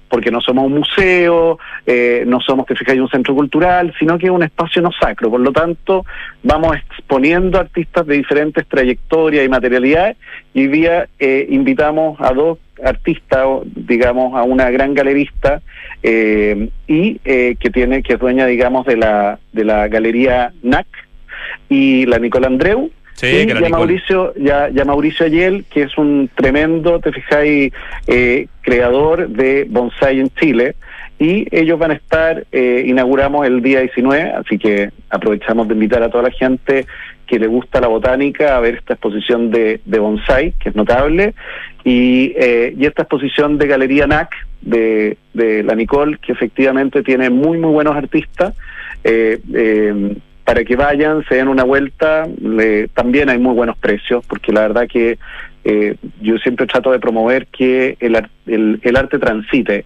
porque no somos un museo, eh, no somos, que fijáis, un centro cultural, sino que es un espacio no sacro. Por lo tanto, vamos exponiendo artistas de diferentes trayectorias y materialidades y hoy día eh, invitamos a dos artistas, digamos, a una gran galerista eh, y que tiene que es dueña, digamos, de la, de la galería NAC y la Nicola Andreu, Sí, ya Mauricio, ya, ya Mauricio Ayel, que es un tremendo, te fijáis, eh, creador de bonsai en Chile. Y ellos van a estar, eh, inauguramos el día 19, así que aprovechamos de invitar a toda la gente que le gusta la botánica a ver esta exposición de, de bonsai, que es notable, y, eh, y esta exposición de Galería NAC de, de la Nicole, que efectivamente tiene muy, muy buenos artistas. Eh, eh, para que vayan, se den una vuelta. también hay muy buenos precios, porque la verdad que eh, yo siempre trato de promover que el, el, arte transite.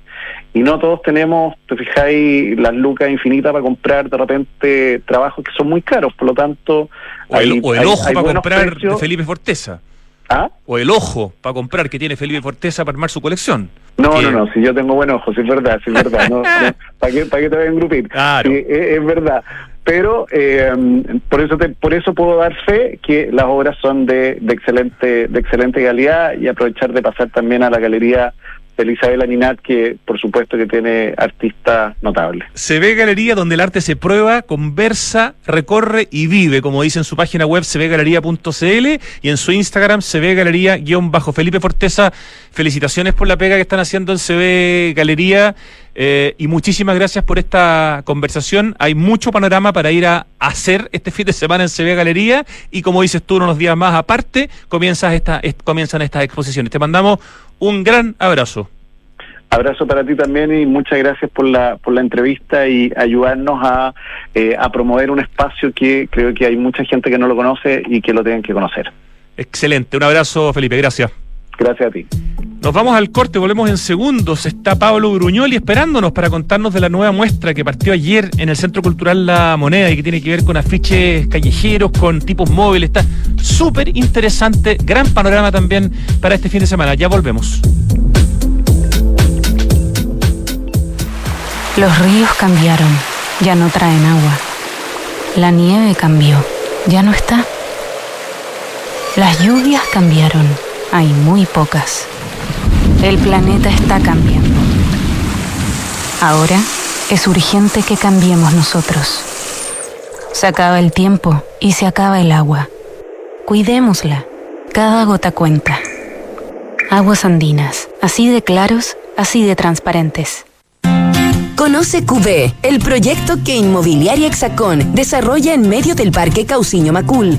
Y no todos tenemos, te fijáis, las lucas infinitas para comprar de repente trabajos que son muy caros, por lo tanto... O el, ojo para comprar de Felipe Fortesa. ¿Ah? O el ojo para comprar que tiene Felipe Fortesa para armar su colección. No, no, no, si yo tengo buen ojo, si es verdad, si es verdad. No, ¿Para qué, te voy a engrupir? Claro. es, verdad pero eh, por eso por eso puedo dar fe que las obras son de, de excelente de excelente calidad y aprovechar de pasar también a la galería de Isabel Aninat, que por supuesto que tiene artistas notables. Se ve galería donde el arte se prueba, conversa, recorre y vive, como dice en su página web sevegalería.cl y en su Instagram se ve galería bajo. Felipe Forteza, felicitaciones por la pega que están haciendo en CB Galería eh, y muchísimas gracias por esta conversación. Hay mucho panorama para ir a hacer este fin de semana en CB Galería y como dices tú, unos días más aparte comienzas esta, comienzan estas exposiciones. Te mandamos un gran abrazo. Abrazo para ti también y muchas gracias por la, por la entrevista y ayudarnos a, eh, a promover un espacio que creo que hay mucha gente que no lo conoce y que lo tienen que conocer. Excelente, un abrazo Felipe, gracias. Gracias a ti. Nos vamos al corte, volvemos en segundos. Está Pablo Gruñoli esperándonos para contarnos de la nueva muestra que partió ayer en el Centro Cultural La Moneda y que tiene que ver con afiches callejeros, con tipos móviles. Está súper interesante, gran panorama también para este fin de semana. Ya volvemos. Los ríos cambiaron, ya no traen agua. La nieve cambió, ya no está. Las lluvias cambiaron hay muy pocas. El planeta está cambiando. Ahora es urgente que cambiemos nosotros. Se acaba el tiempo y se acaba el agua. Cuidémosla. Cada gota cuenta. Aguas andinas, así de claros, así de transparentes. Conoce QB, el proyecto que Inmobiliaria Hexacón desarrolla en medio del Parque Cauciño Macul,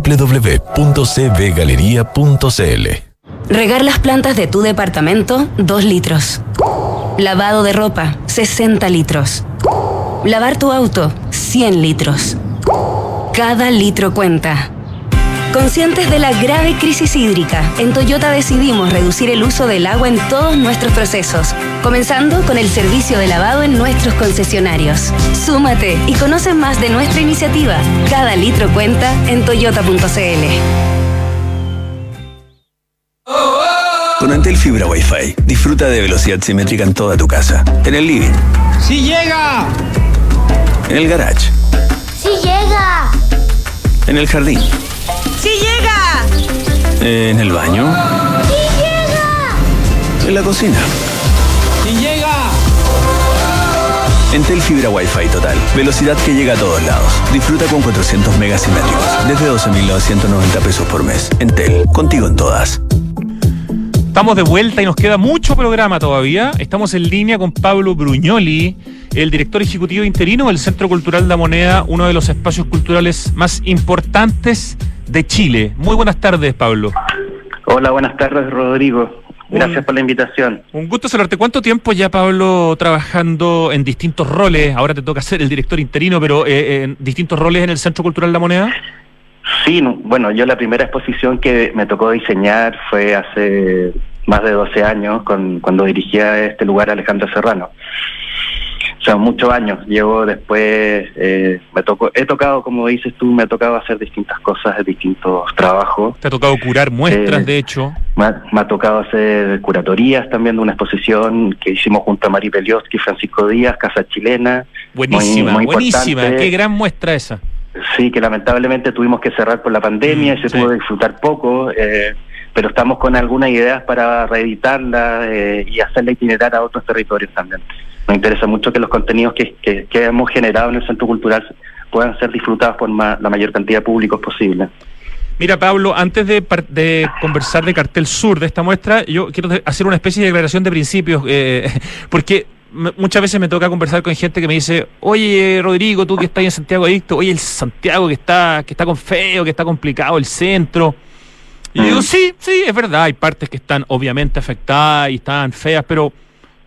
www.cbgalería.cl. Regar las plantas de tu departamento, 2 litros. Lavado de ropa, 60 litros. Lavar tu auto, 100 litros. Cada litro cuenta. Conscientes de la grave crisis hídrica, en Toyota decidimos reducir el uso del agua en todos nuestros procesos, comenzando con el servicio de lavado en nuestros concesionarios. Súmate y conoce más de nuestra iniciativa. Cada litro cuenta en toyota.cl. Con Antel Fibra Wi-Fi, disfruta de velocidad simétrica en toda tu casa. En el living. ¡Sí llega! En el garage. ¡Sí llega! En el jardín. En el baño. ¡Sí llega! En la cocina. ¡Sí llega! Entel Fibra Wi-Fi Total. Velocidad que llega a todos lados. Disfruta con 400 megasimétricos. Desde 12.990 pesos por mes. Entel. Contigo en todas. Estamos de vuelta y nos queda mucho programa todavía. Estamos en línea con Pablo Bruñoli, el director ejecutivo interino del Centro Cultural La Moneda, uno de los espacios culturales más importantes de Chile. Muy buenas tardes, Pablo. Hola, buenas tardes, Rodrigo. Gracias Un- por la invitación. Un gusto saludarte. ¿Cuánto tiempo ya, Pablo, trabajando en distintos roles? Ahora te toca ser el director interino, pero eh, en distintos roles en el Centro Cultural La Moneda. Sí, no, bueno, yo la primera exposición que me tocó diseñar fue hace más de 12 años, con, cuando dirigía este lugar Alejandro Serrano. Sea, muchos años. Llevo después, eh, me tocó, he tocado, como dices tú, me ha tocado hacer distintas cosas, distintos trabajos. Te ha tocado curar muestras, Eh, de hecho. Me ha, me ha tocado hacer curatorías también de una exposición que hicimos junto a Mari Pelioski y Francisco Díaz, Casa Chilena. Buenísima, muy buenísima. importante. Qué gran muestra esa. Sí, que lamentablemente tuvimos que cerrar por la pandemia Mm, y se sí. pudo disfrutar poco, eh, pero estamos con algunas ideas para reeditarla eh, y hacerla itinerar a otros territorios también. Nos interesa mucho que los contenidos que, que, que hemos generado en el Centro Cultural puedan ser disfrutados por ma- la mayor cantidad de públicos posible. Mira, Pablo, antes de, de conversar de Cartel Sur, de esta muestra, yo quiero hacer una especie de declaración de principios, eh, porque muchas veces me toca conversar con gente que me dice, oye, Rodrigo, tú que estás en Santiago Adicto, oye, el Santiago que está, que está con feo, que está complicado, el centro. Y yo digo, Mm. sí, sí, es verdad, hay partes que están obviamente afectadas y están feas, pero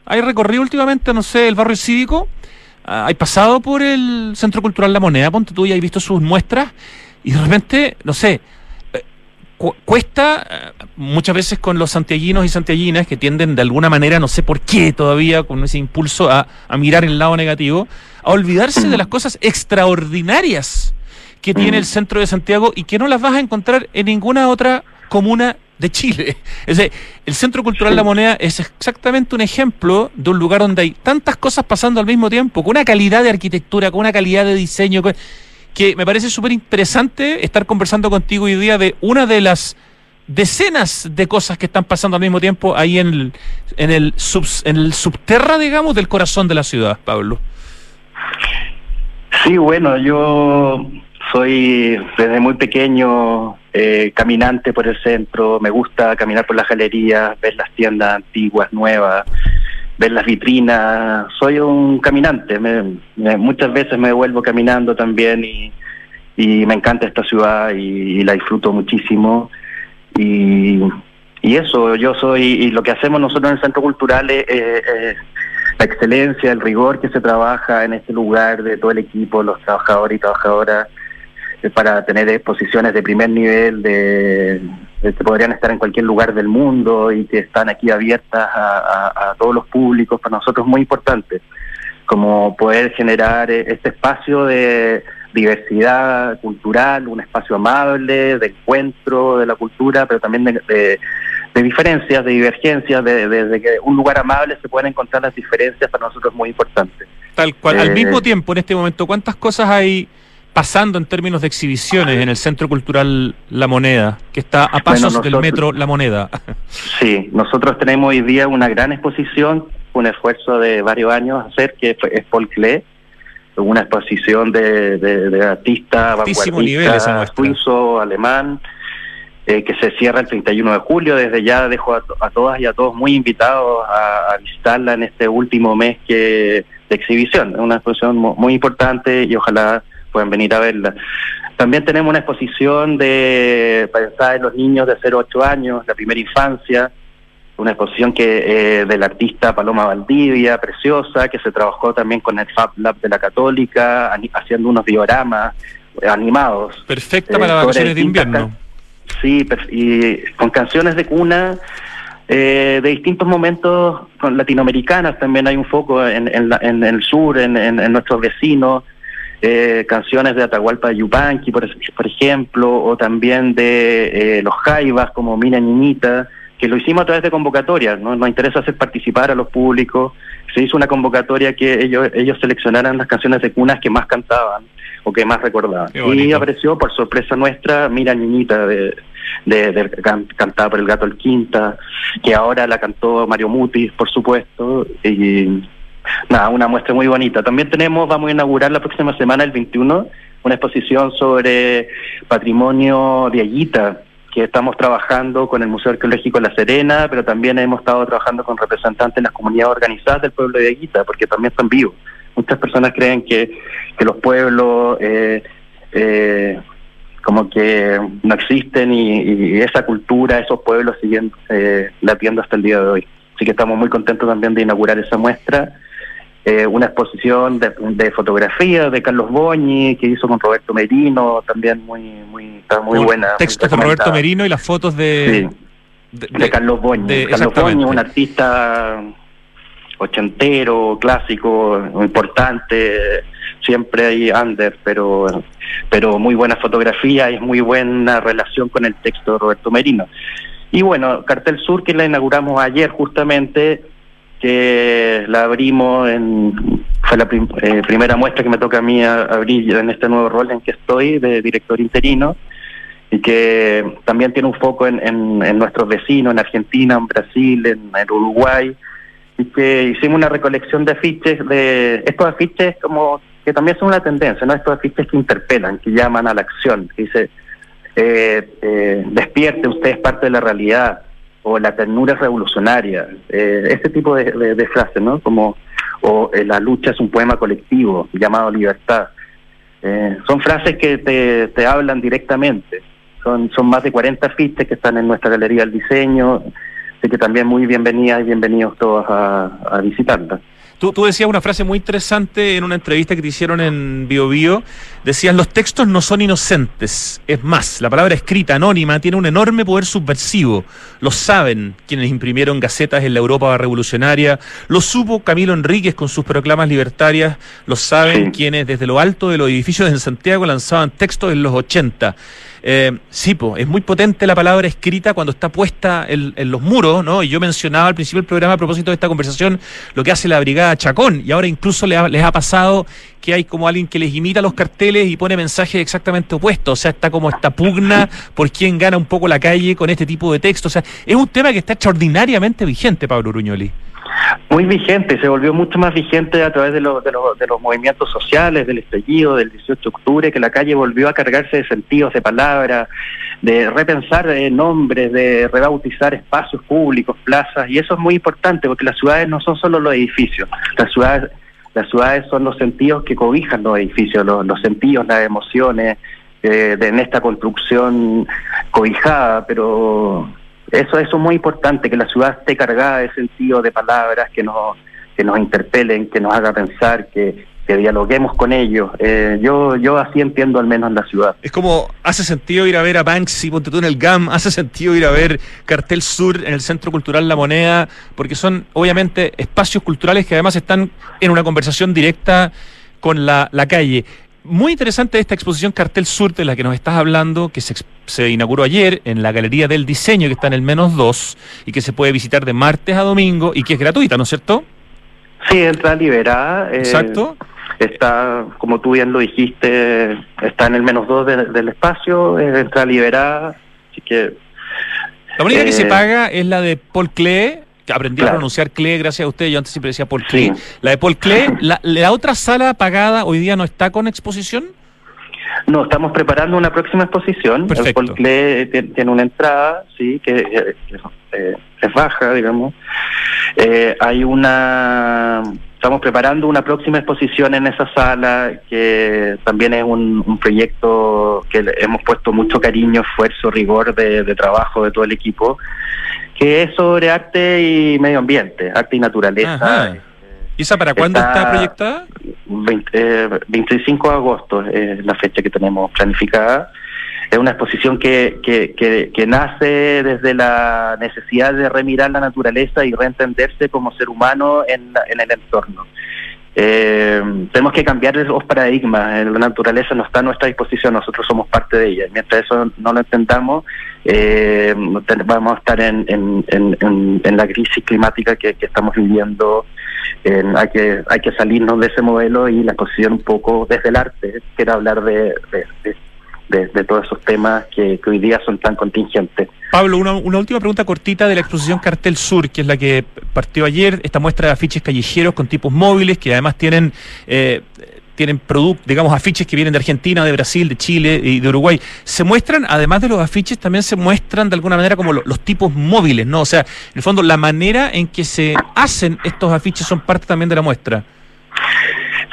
hay recorrido últimamente, no sé, el barrio cívico, ah, hay pasado por el Centro Cultural La Moneda, ponte tú y hay visto sus muestras, y de repente, no sé, eh, cu- cuesta eh, muchas veces con los santiaguinos y santiaguinas que tienden de alguna manera, no sé por qué todavía, con ese impulso a, a mirar el lado negativo, a olvidarse de las cosas extraordinarias que tiene el centro de Santiago y que no las vas a encontrar en ninguna otra comuna de Chile. Es el Centro Cultural La Moneda es exactamente un ejemplo de un lugar donde hay tantas cosas pasando al mismo tiempo, con una calidad de arquitectura, con una calidad de diseño, que me parece súper interesante estar conversando contigo hoy día de una de las decenas de cosas que están pasando al mismo tiempo ahí en el, en el, subs- en el subterra, digamos, del corazón de la ciudad, Pablo. Sí, bueno, yo soy desde muy pequeño eh, caminante por el centro, me gusta caminar por las galerías, ver las tiendas antiguas, nuevas, ver las vitrinas, soy un caminante, me- muchas veces me vuelvo caminando también y, me encanta esta ciudad y, la disfruto muchísimo. Y, eso, yo soy, y lo que hacemos nosotros en el Centro Cultural es... la excelencia, el rigor que se trabaja en este lugar de todo el equipo, los trabajadores y trabajadoras, para tener exposiciones de primer nivel, de, de que podrían estar en cualquier lugar del mundo y que están aquí abiertas a, a- a todos los públicos, para nosotros es muy importante, como poder generar eh, este espacio de diversidad cultural, un espacio amable, de encuentro de la cultura, pero también de, de- de diferencias, de divergencias, de, de- que un lugar amable se pueden encontrar las diferencias, para nosotros es muy importante. Tal cual. Al Eh, mismo tiempo, en este momento, ¿cuántas cosas hay pasando en términos de exhibiciones en el Centro Cultural La Moneda, que está a pasos del metro La Moneda? Sí, nosotros tenemos hoy día una gran exposición, un esfuerzo de varios años hacer, que es Klee, una exposición de, de, de artista vanguardista suizo, alemán, eh, que se cierra el 31 de julio. Desde ya dejo a, todas y a todos muy invitados a, visitarla en este último mes que de exhibición. Es una exposición muy, importante y ojalá puedan venir a verla. También tenemos una exposición de pensar en los niños de 0 a 8 años, la primera infancia, una exposición que eh, del artista Paloma Valdivia, preciosa, que se trabajó también con el Fab Lab de la Católica, haciendo unos dioramas eh, animados. Perfecta para eh, vacaciones de invierno. Sí, y con canciones de cuna de distintos momentos con latinoamericanas, también hay un foco en, en, el sur, en, en nuestros vecinos. Canciones de Atahualpa Yupanqui, por, por ejemplo, o también de los Jaivas, como Mina Niñita, que lo hicimos a través de convocatorias, ¿no? nos interesa hacer participar a los públicos, se hizo una convocatoria que ellos, ellos seleccionaran las canciones de cunas que más cantaban o que más recordaban. Y apareció por sorpresa nuestra Mira Niñita de, de, cantada por el gato El Quinta, que ahora la cantó Mario Mutis, por supuesto, y nada, una muestra muy bonita. También tenemos, vamos a inaugurar la próxima semana, el 21, una exposición sobre patrimonio de Ayita, que estamos trabajando con el Museo Arqueológico La Serena, pero también hemos estado trabajando con representantes de las comunidades organizadas del pueblo de Aguita, porque también están vivos. Muchas personas creen que, que los pueblos eh, eh, como que no existen y, esa cultura, esos pueblos siguen eh, latiendo hasta el día de hoy. Así que estamos muy contentos también de inaugurar esa muestra eh, una exposición de, fotografía de Carlos Boñi que hizo con Roberto Merino, también muy muy está muy buena. Textos de Roberto Merino y las fotos de, de, Carlos Boñi. Carlos Boñi, un artista ochentero, clásico, importante, siempre hay under, pero pero muy buena fotografía y muy buena relación con el texto de Roberto Merino. Y bueno, Cartel Sur que la inauguramos ayer justamente que la abrimos en fue la eh, primera muestra que me toca a mí abrir en este nuevo rol en que estoy de director interino y que también tiene un foco en, en, nuestros vecinos, en Argentina, en Brasil, en, Uruguay, y que hicimos una recolección de afiches, de estos afiches como que también son una tendencia, ¿no? estos afiches que interpelan, que llaman a la acción, que dice, eh, eh, despierte, usted es parte de la realidad, o la ternura revolucionaria, eh, este tipo de, frases, ¿no? Como, o eh, la lucha es un poema colectivo llamado libertad. Eh, son frases que te, te hablan directamente. Son, son más de 40 fiches que están en nuestra galería del diseño, así que también muy bienvenidas y bienvenidos todos a, a visitarla. Tú, tú, decías una frase muy interesante en una entrevista que te hicieron en Bio Bio. Decías, los textos no son inocentes. Es más, la palabra escrita anónima tiene un enorme poder subversivo. Lo saben quienes imprimieron gacetas en la Europa revolucionaria. Lo supo Camilo Enríquez con sus proclamas libertarias. Lo saben quienes desde lo alto de los edificios en Santiago lanzaban textos en los 80. Eh, sí, es muy potente la palabra escrita cuando está puesta en, los muros, ¿no? Y yo mencionaba al principio del programa a propósito de esta conversación lo que hace la Brigada Chacón, y ahora incluso les ha, les ha pasado que hay como alguien que les imita los carteles y pone mensajes exactamente opuestos, o sea, está como esta pugna por quién gana un poco la calle con este tipo de texto, o sea, es un tema que está extraordinariamente vigente, Pablo Uruñoli. Muy vigente, se volvió mucho más vigente a través de, los de, los, de los movimientos sociales, del estallido del 18 de octubre, que la calle volvió a cargarse de sentidos, de palabras, de repensar eh, nombres, de rebautizar espacios públicos, plazas, y eso es muy importante porque las ciudades no son solo los edificios, las ciudades, las ciudades son los sentidos que cobijan los edificios, los, sentidos, las emociones, eh, de, en esta construcción cobijada, pero eso, eso es muy importante, que la ciudad esté cargada de sentido de palabras que nos, que nos interpelen, que nos haga pensar, que, que dialoguemos con ellos. Eh, yo, yo así entiendo al menos la ciudad. Es como, hace sentido ir a ver a Banksy, ponte tú en el GAM, hace sentido ir a ver Cartel Sur en el Centro Cultural La Moneda, porque son obviamente espacios culturales que además están en una conversación directa con la, la calle. Muy interesante esta exposición Cartel Sur de la que nos estás hablando, que se, se inauguró ayer en la Galería del Diseño, que está en el menos dos, y que se puede visitar de martes a domingo y que es gratuita, ¿no es cierto? Sí, entra liberada. Eh, Exacto. está, como tú bien lo dijiste, está en el menos dos del espacio, está liberada, así que... La única que se eh, paga es la de Paul Klee, aprendí a pronunciar Klee gracias a usted, yo antes siempre decía Paul Klee. La de Paul Klee, la, la otra sala pagada hoy día no está con exposición. No, estamos preparando una próxima exposición. Perfecto. El Folclé tiene una entrada, sí, que eh, es baja, digamos. Eh, hay una, estamos preparando una próxima exposición en esa sala que también es un, proyecto que hemos puesto mucho cariño, esfuerzo, rigor de, trabajo de todo el equipo, que es sobre arte y medio ambiente, arte y naturaleza. ¿Y esa para cuándo está, proyectada? 25 eh, de agosto es la fecha que tenemos planificada. Es una exposición que, que, que, nace desde la necesidad de remirar la naturaleza y reentenderse como ser humano en, en el entorno. Eh, tenemos que cambiar los paradigmas. La naturaleza no está a nuestra disposición, nosotros somos parte de ella. Mientras eso no lo intentamos, eh, vamos a estar en, en, en, la crisis climática que, que estamos viviendo hay que hay que salirnos de ese modelo y la exposición un poco desde el arte, quiero hablar de, de, todos esos temas que, hoy día son tan contingentes. Pablo, una, una, última pregunta cortita de la exposición Cartel Sur, que es la que partió ayer, esta muestra de afiches callejeros con tipos móviles que además tienen... Eh, tienen productos, digamos, afiches que vienen de Argentina, de Brasil, de Chile y de Uruguay. Se muestran, además de los afiches, también se muestran de alguna manera como los tipos móviles, ¿no? O sea, en el fondo, la manera en que se hacen estos afiches son parte también de la muestra.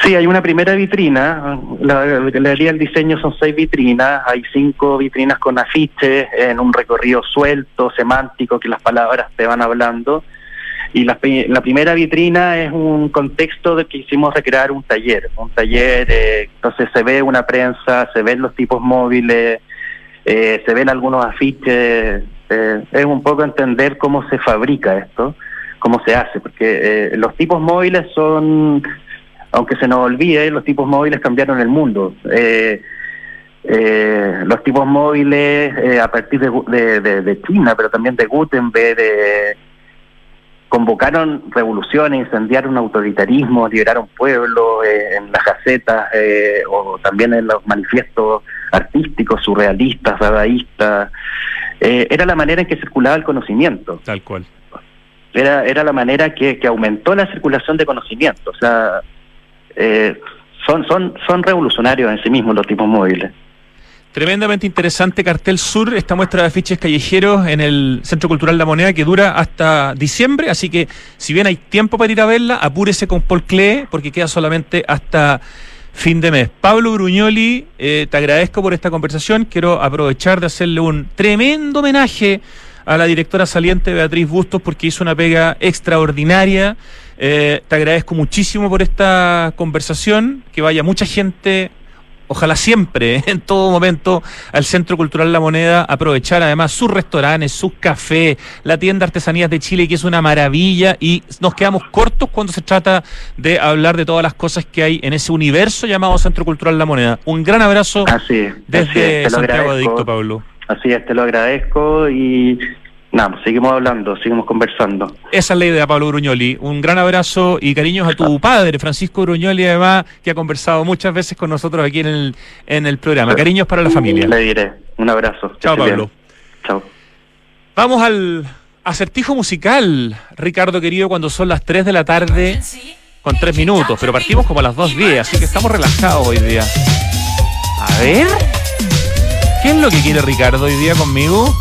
Sí, hay una primera vitrina. La galería del diseño son seis vitrinas. Hay cinco vitrinas con afiches en un recorrido suelto, semántico, que las palabras te van hablando. Y la, primera vitrina es un contexto de que hicimos recrear un taller, un taller, eh, entonces se ve una prensa, se ven los tipos móviles, eh, se ven algunos afiches, eh, es un poco entender cómo se fabrica esto, cómo se hace, porque los tipos móviles son, aunque se nos olvide, los tipos móviles cambiaron el mundo. los tipos móviles a partir de, de, China, pero también de Gutenberg, de convocaron revoluciones, incendiaron autoritarismo, liberaron pueblos eh, en las gacetas eh, o también en los manifiestos artísticos, surrealistas, dadaístas. Eh, era la manera en que circulaba el conocimiento. Tal cual. Era, era la manera que, que aumentó la circulación de conocimiento. O sea, son, son, son revolucionarios en sí mismos los tipos móviles. Tremendamente interesante Cartel Sur, esta muestra de afiches callejeros en el Centro Cultural La Moneda que dura hasta diciembre, así que si bien hay tiempo para ir a verla, apúrese con Paul Klee porque queda solamente hasta fin de mes. Pablo Bruñoli, eh, te agradezco por esta conversación, quiero aprovechar de hacerle un tremendo homenaje a la directora saliente Beatriz Bustos porque hizo una pega extraordinaria. Eh, te agradezco muchísimo por esta conversación, que vaya mucha gente ojalá siempre, en todo momento, al Centro Cultural La Moneda, aprovechar además sus restaurantes, sus cafés, la tienda Artesanías de Chile, que es una maravilla, y nos quedamos cortos cuando se trata de hablar de todas las cosas que hay en ese universo llamado Centro Cultural La Moneda. Un gran abrazo desde Santiago Adicto, Pablo. Así es, te lo agradezco y Nada, seguimos hablando, seguimos conversando. Esa es la idea, Pablo Gruñoli. Un gran abrazo y cariños a tu padre, Francisco Gruñoli, además, que ha conversado muchas veces con nosotros aquí en el, en el programa. Cariños para la familia. Le diré. Un abrazo. Chao, Pablo. Chao. Vamos al acertijo musical, Ricardo querido, cuando son las 3 de la tarde con 3 minutos, pero partimos como a las 2.10, así que estamos relajados hoy día. A ver. ¿Qué es lo que quiere Ricardo hoy día conmigo?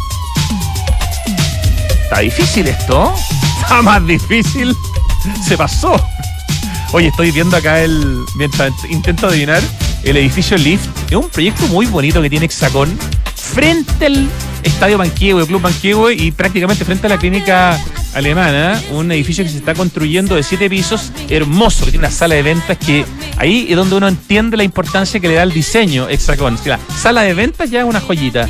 Está difícil esto. Está más difícil. Se pasó. Oye, estoy viendo acá el. Mientras intento adivinar, el edificio Lift. Es un proyecto muy bonito que tiene Hexacón. Frente al Estadio Manquehue, Club Manquehue, y prácticamente frente a la clínica alemana. Un edificio que se está construyendo de siete pisos, hermoso, que tiene una sala de ventas que ahí es donde uno entiende la importancia que le da el diseño Hexacón. La sala de ventas ya es una joyita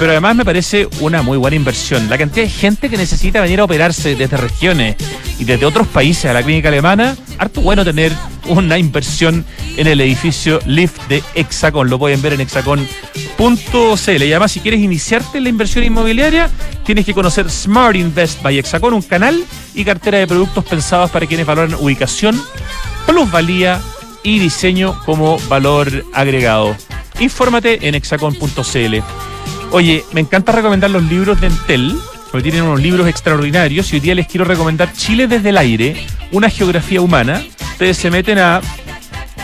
pero además me parece una muy buena inversión. La cantidad de gente que necesita venir a operarse desde regiones y desde otros países a la clínica alemana, harto bueno tener una inversión en el edificio Lift de Hexacon. Lo pueden ver en hexacon.cl. Y además, si quieres iniciarte en la inversión inmobiliaria, tienes que conocer Smart Invest by Hexacon, un canal y cartera de productos pensados para quienes valoran ubicación, plusvalía y diseño como valor agregado. Infórmate en hexacon.cl. Oye, me encanta recomendar los libros de Entel, porque tienen unos libros extraordinarios y hoy día les quiero recomendar Chile desde el aire, una geografía humana. Ustedes se meten a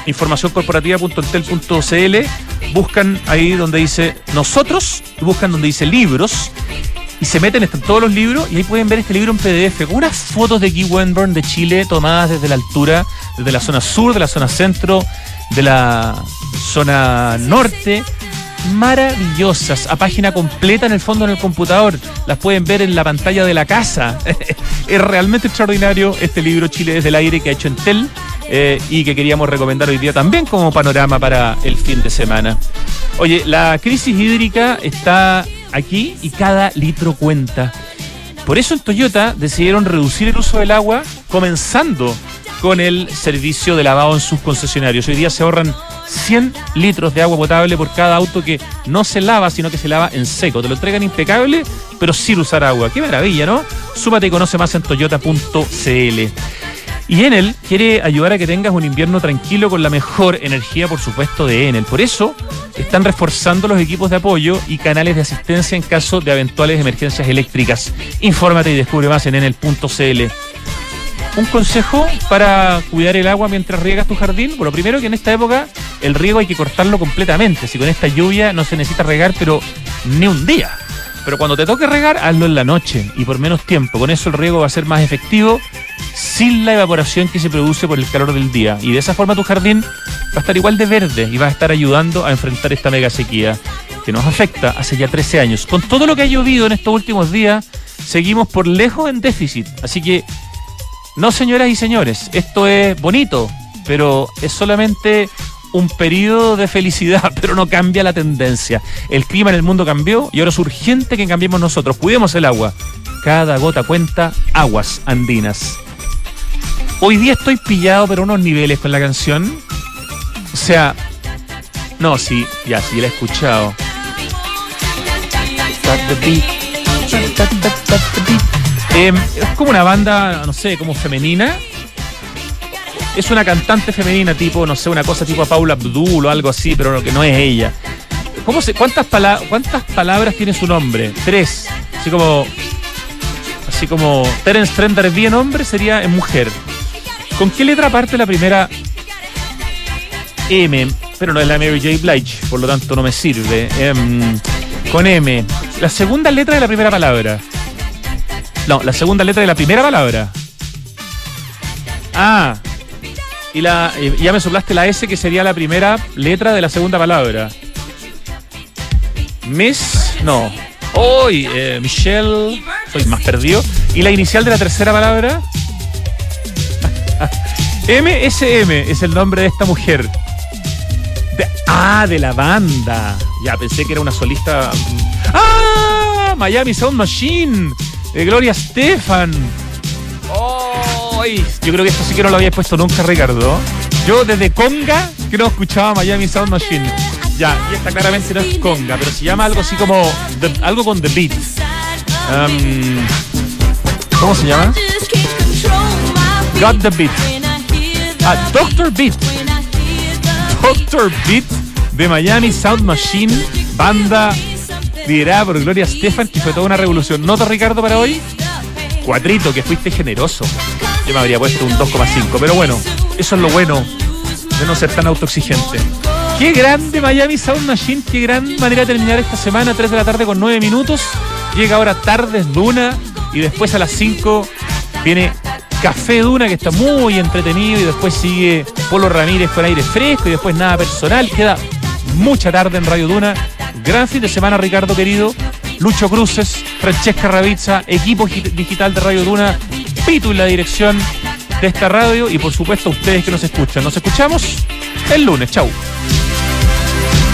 informacioncorporativa.entel.cl, buscan ahí donde dice nosotros, buscan donde dice libros y se meten, están todos los libros y ahí pueden ver este libro en PDF con unas fotos de Guy Wenburn de Chile tomadas desde la altura, desde la zona sur, de la zona centro, de la zona norte. Maravillosas, a página completa en el fondo en el computador. Las pueden ver en la pantalla de la casa. es realmente extraordinario este libro Chile desde el aire que ha hecho Entel eh, y que queríamos recomendar hoy día también como panorama para el fin de semana. Oye, la crisis hídrica está aquí y cada litro cuenta. Por eso en Toyota decidieron reducir el uso del agua, comenzando con el servicio de lavado en sus concesionarios. Hoy día se ahorran 100 litros de agua potable por cada auto que no se lava, sino que se lava en seco. Te lo entregan impecable, pero sin usar agua. Qué maravilla, ¿no? Súmate y conoce más en toyota.cl. Y Enel quiere ayudar a que tengas un invierno tranquilo con la mejor energía, por supuesto, de Enel. Por eso están reforzando los equipos de apoyo y canales de asistencia en caso de eventuales emergencias eléctricas. Infórmate y descubre más en enel.cl. Un consejo para cuidar el agua mientras riegas tu jardín. Bueno, primero que en esta época el riego hay que cortarlo completamente. Si con esta lluvia no se necesita regar, pero ni un día. Pero cuando te toque regar, hazlo en la noche y por menos tiempo. Con eso el riego va a ser más efectivo sin la evaporación que se produce por el calor del día. Y de esa forma tu jardín va a estar igual de verde y va a estar ayudando a enfrentar esta mega sequía que nos afecta hace ya 13 años. Con todo lo que ha llovido en estos últimos días, seguimos por lejos en déficit. Así que, no señoras y señores, esto es bonito, pero es solamente un periodo de felicidad, pero no cambia la tendencia. El clima en el mundo cambió y ahora es urgente que cambiemos nosotros. Cuidemos el agua. Cada gota cuenta, aguas andinas. Hoy día estoy pillado, pero unos niveles con la canción. O sea, no, sí, ya, sí, la he escuchado. Eh, es como una banda, no sé, como femenina. Es una cantante femenina, tipo, no sé, una cosa tipo a Paula Abdul o algo así, pero que no es ella. ¿Cómo se, cuántas, ¿Cuántas palabras tiene su nombre? Tres. Así como. Así como. Terence Trent bien hombre sería en mujer. ¿Con qué letra parte la primera M? Pero no es la Mary J. Blige, por lo tanto no me sirve. Em, con M. La segunda letra de la primera palabra. No, la segunda letra de la primera palabra. Ah. Y la, ya me soplaste la S, que sería la primera letra de la segunda palabra. Miss. No. Hoy, eh, Michelle. Soy más perdido. Y la inicial de la tercera palabra. MSM es el nombre de esta mujer. ah, de la banda. Ya pensé que era una solista. ¡Ah! Miami Sound Machine. De Gloria Stefan. Oh, yo creo que esto sí que no lo había puesto nunca, Ricardo. Yo desde Conga que no escuchaba Miami Sound Machine. Ya, y esta claramente no es Conga, pero se llama algo así como. algo con The Beat. Um, ¿Cómo se llama? Got the Beat. Ah, Doctor Beat. Doctor Beat de Miami Sound Machine, banda liderada por Gloria Stefan, que fue toda una revolución. ¿Nota, Ricardo, para hoy? Cuatrito, que fuiste generoso. Yo me habría puesto un 2,5. Pero bueno, eso es lo bueno de no ser tan autoexigente. Qué grande Miami Sound Machine, qué gran manera de terminar esta semana, 3 de la tarde con 9 minutos. Llega ahora Tardes Duna y después a las 5 viene Café Duna, que está muy entretenido, y después sigue Polo Ramírez con aire fresco, y después nada personal. Queda mucha tarde en Radio Duna. Gran fin de semana, Ricardo querido. Lucho Cruces, Francesca Ravizza, equipo digital de Radio Duna, Pitu en la dirección de esta radio y por supuesto ustedes que nos escuchan. Nos escuchamos el lunes. Chau.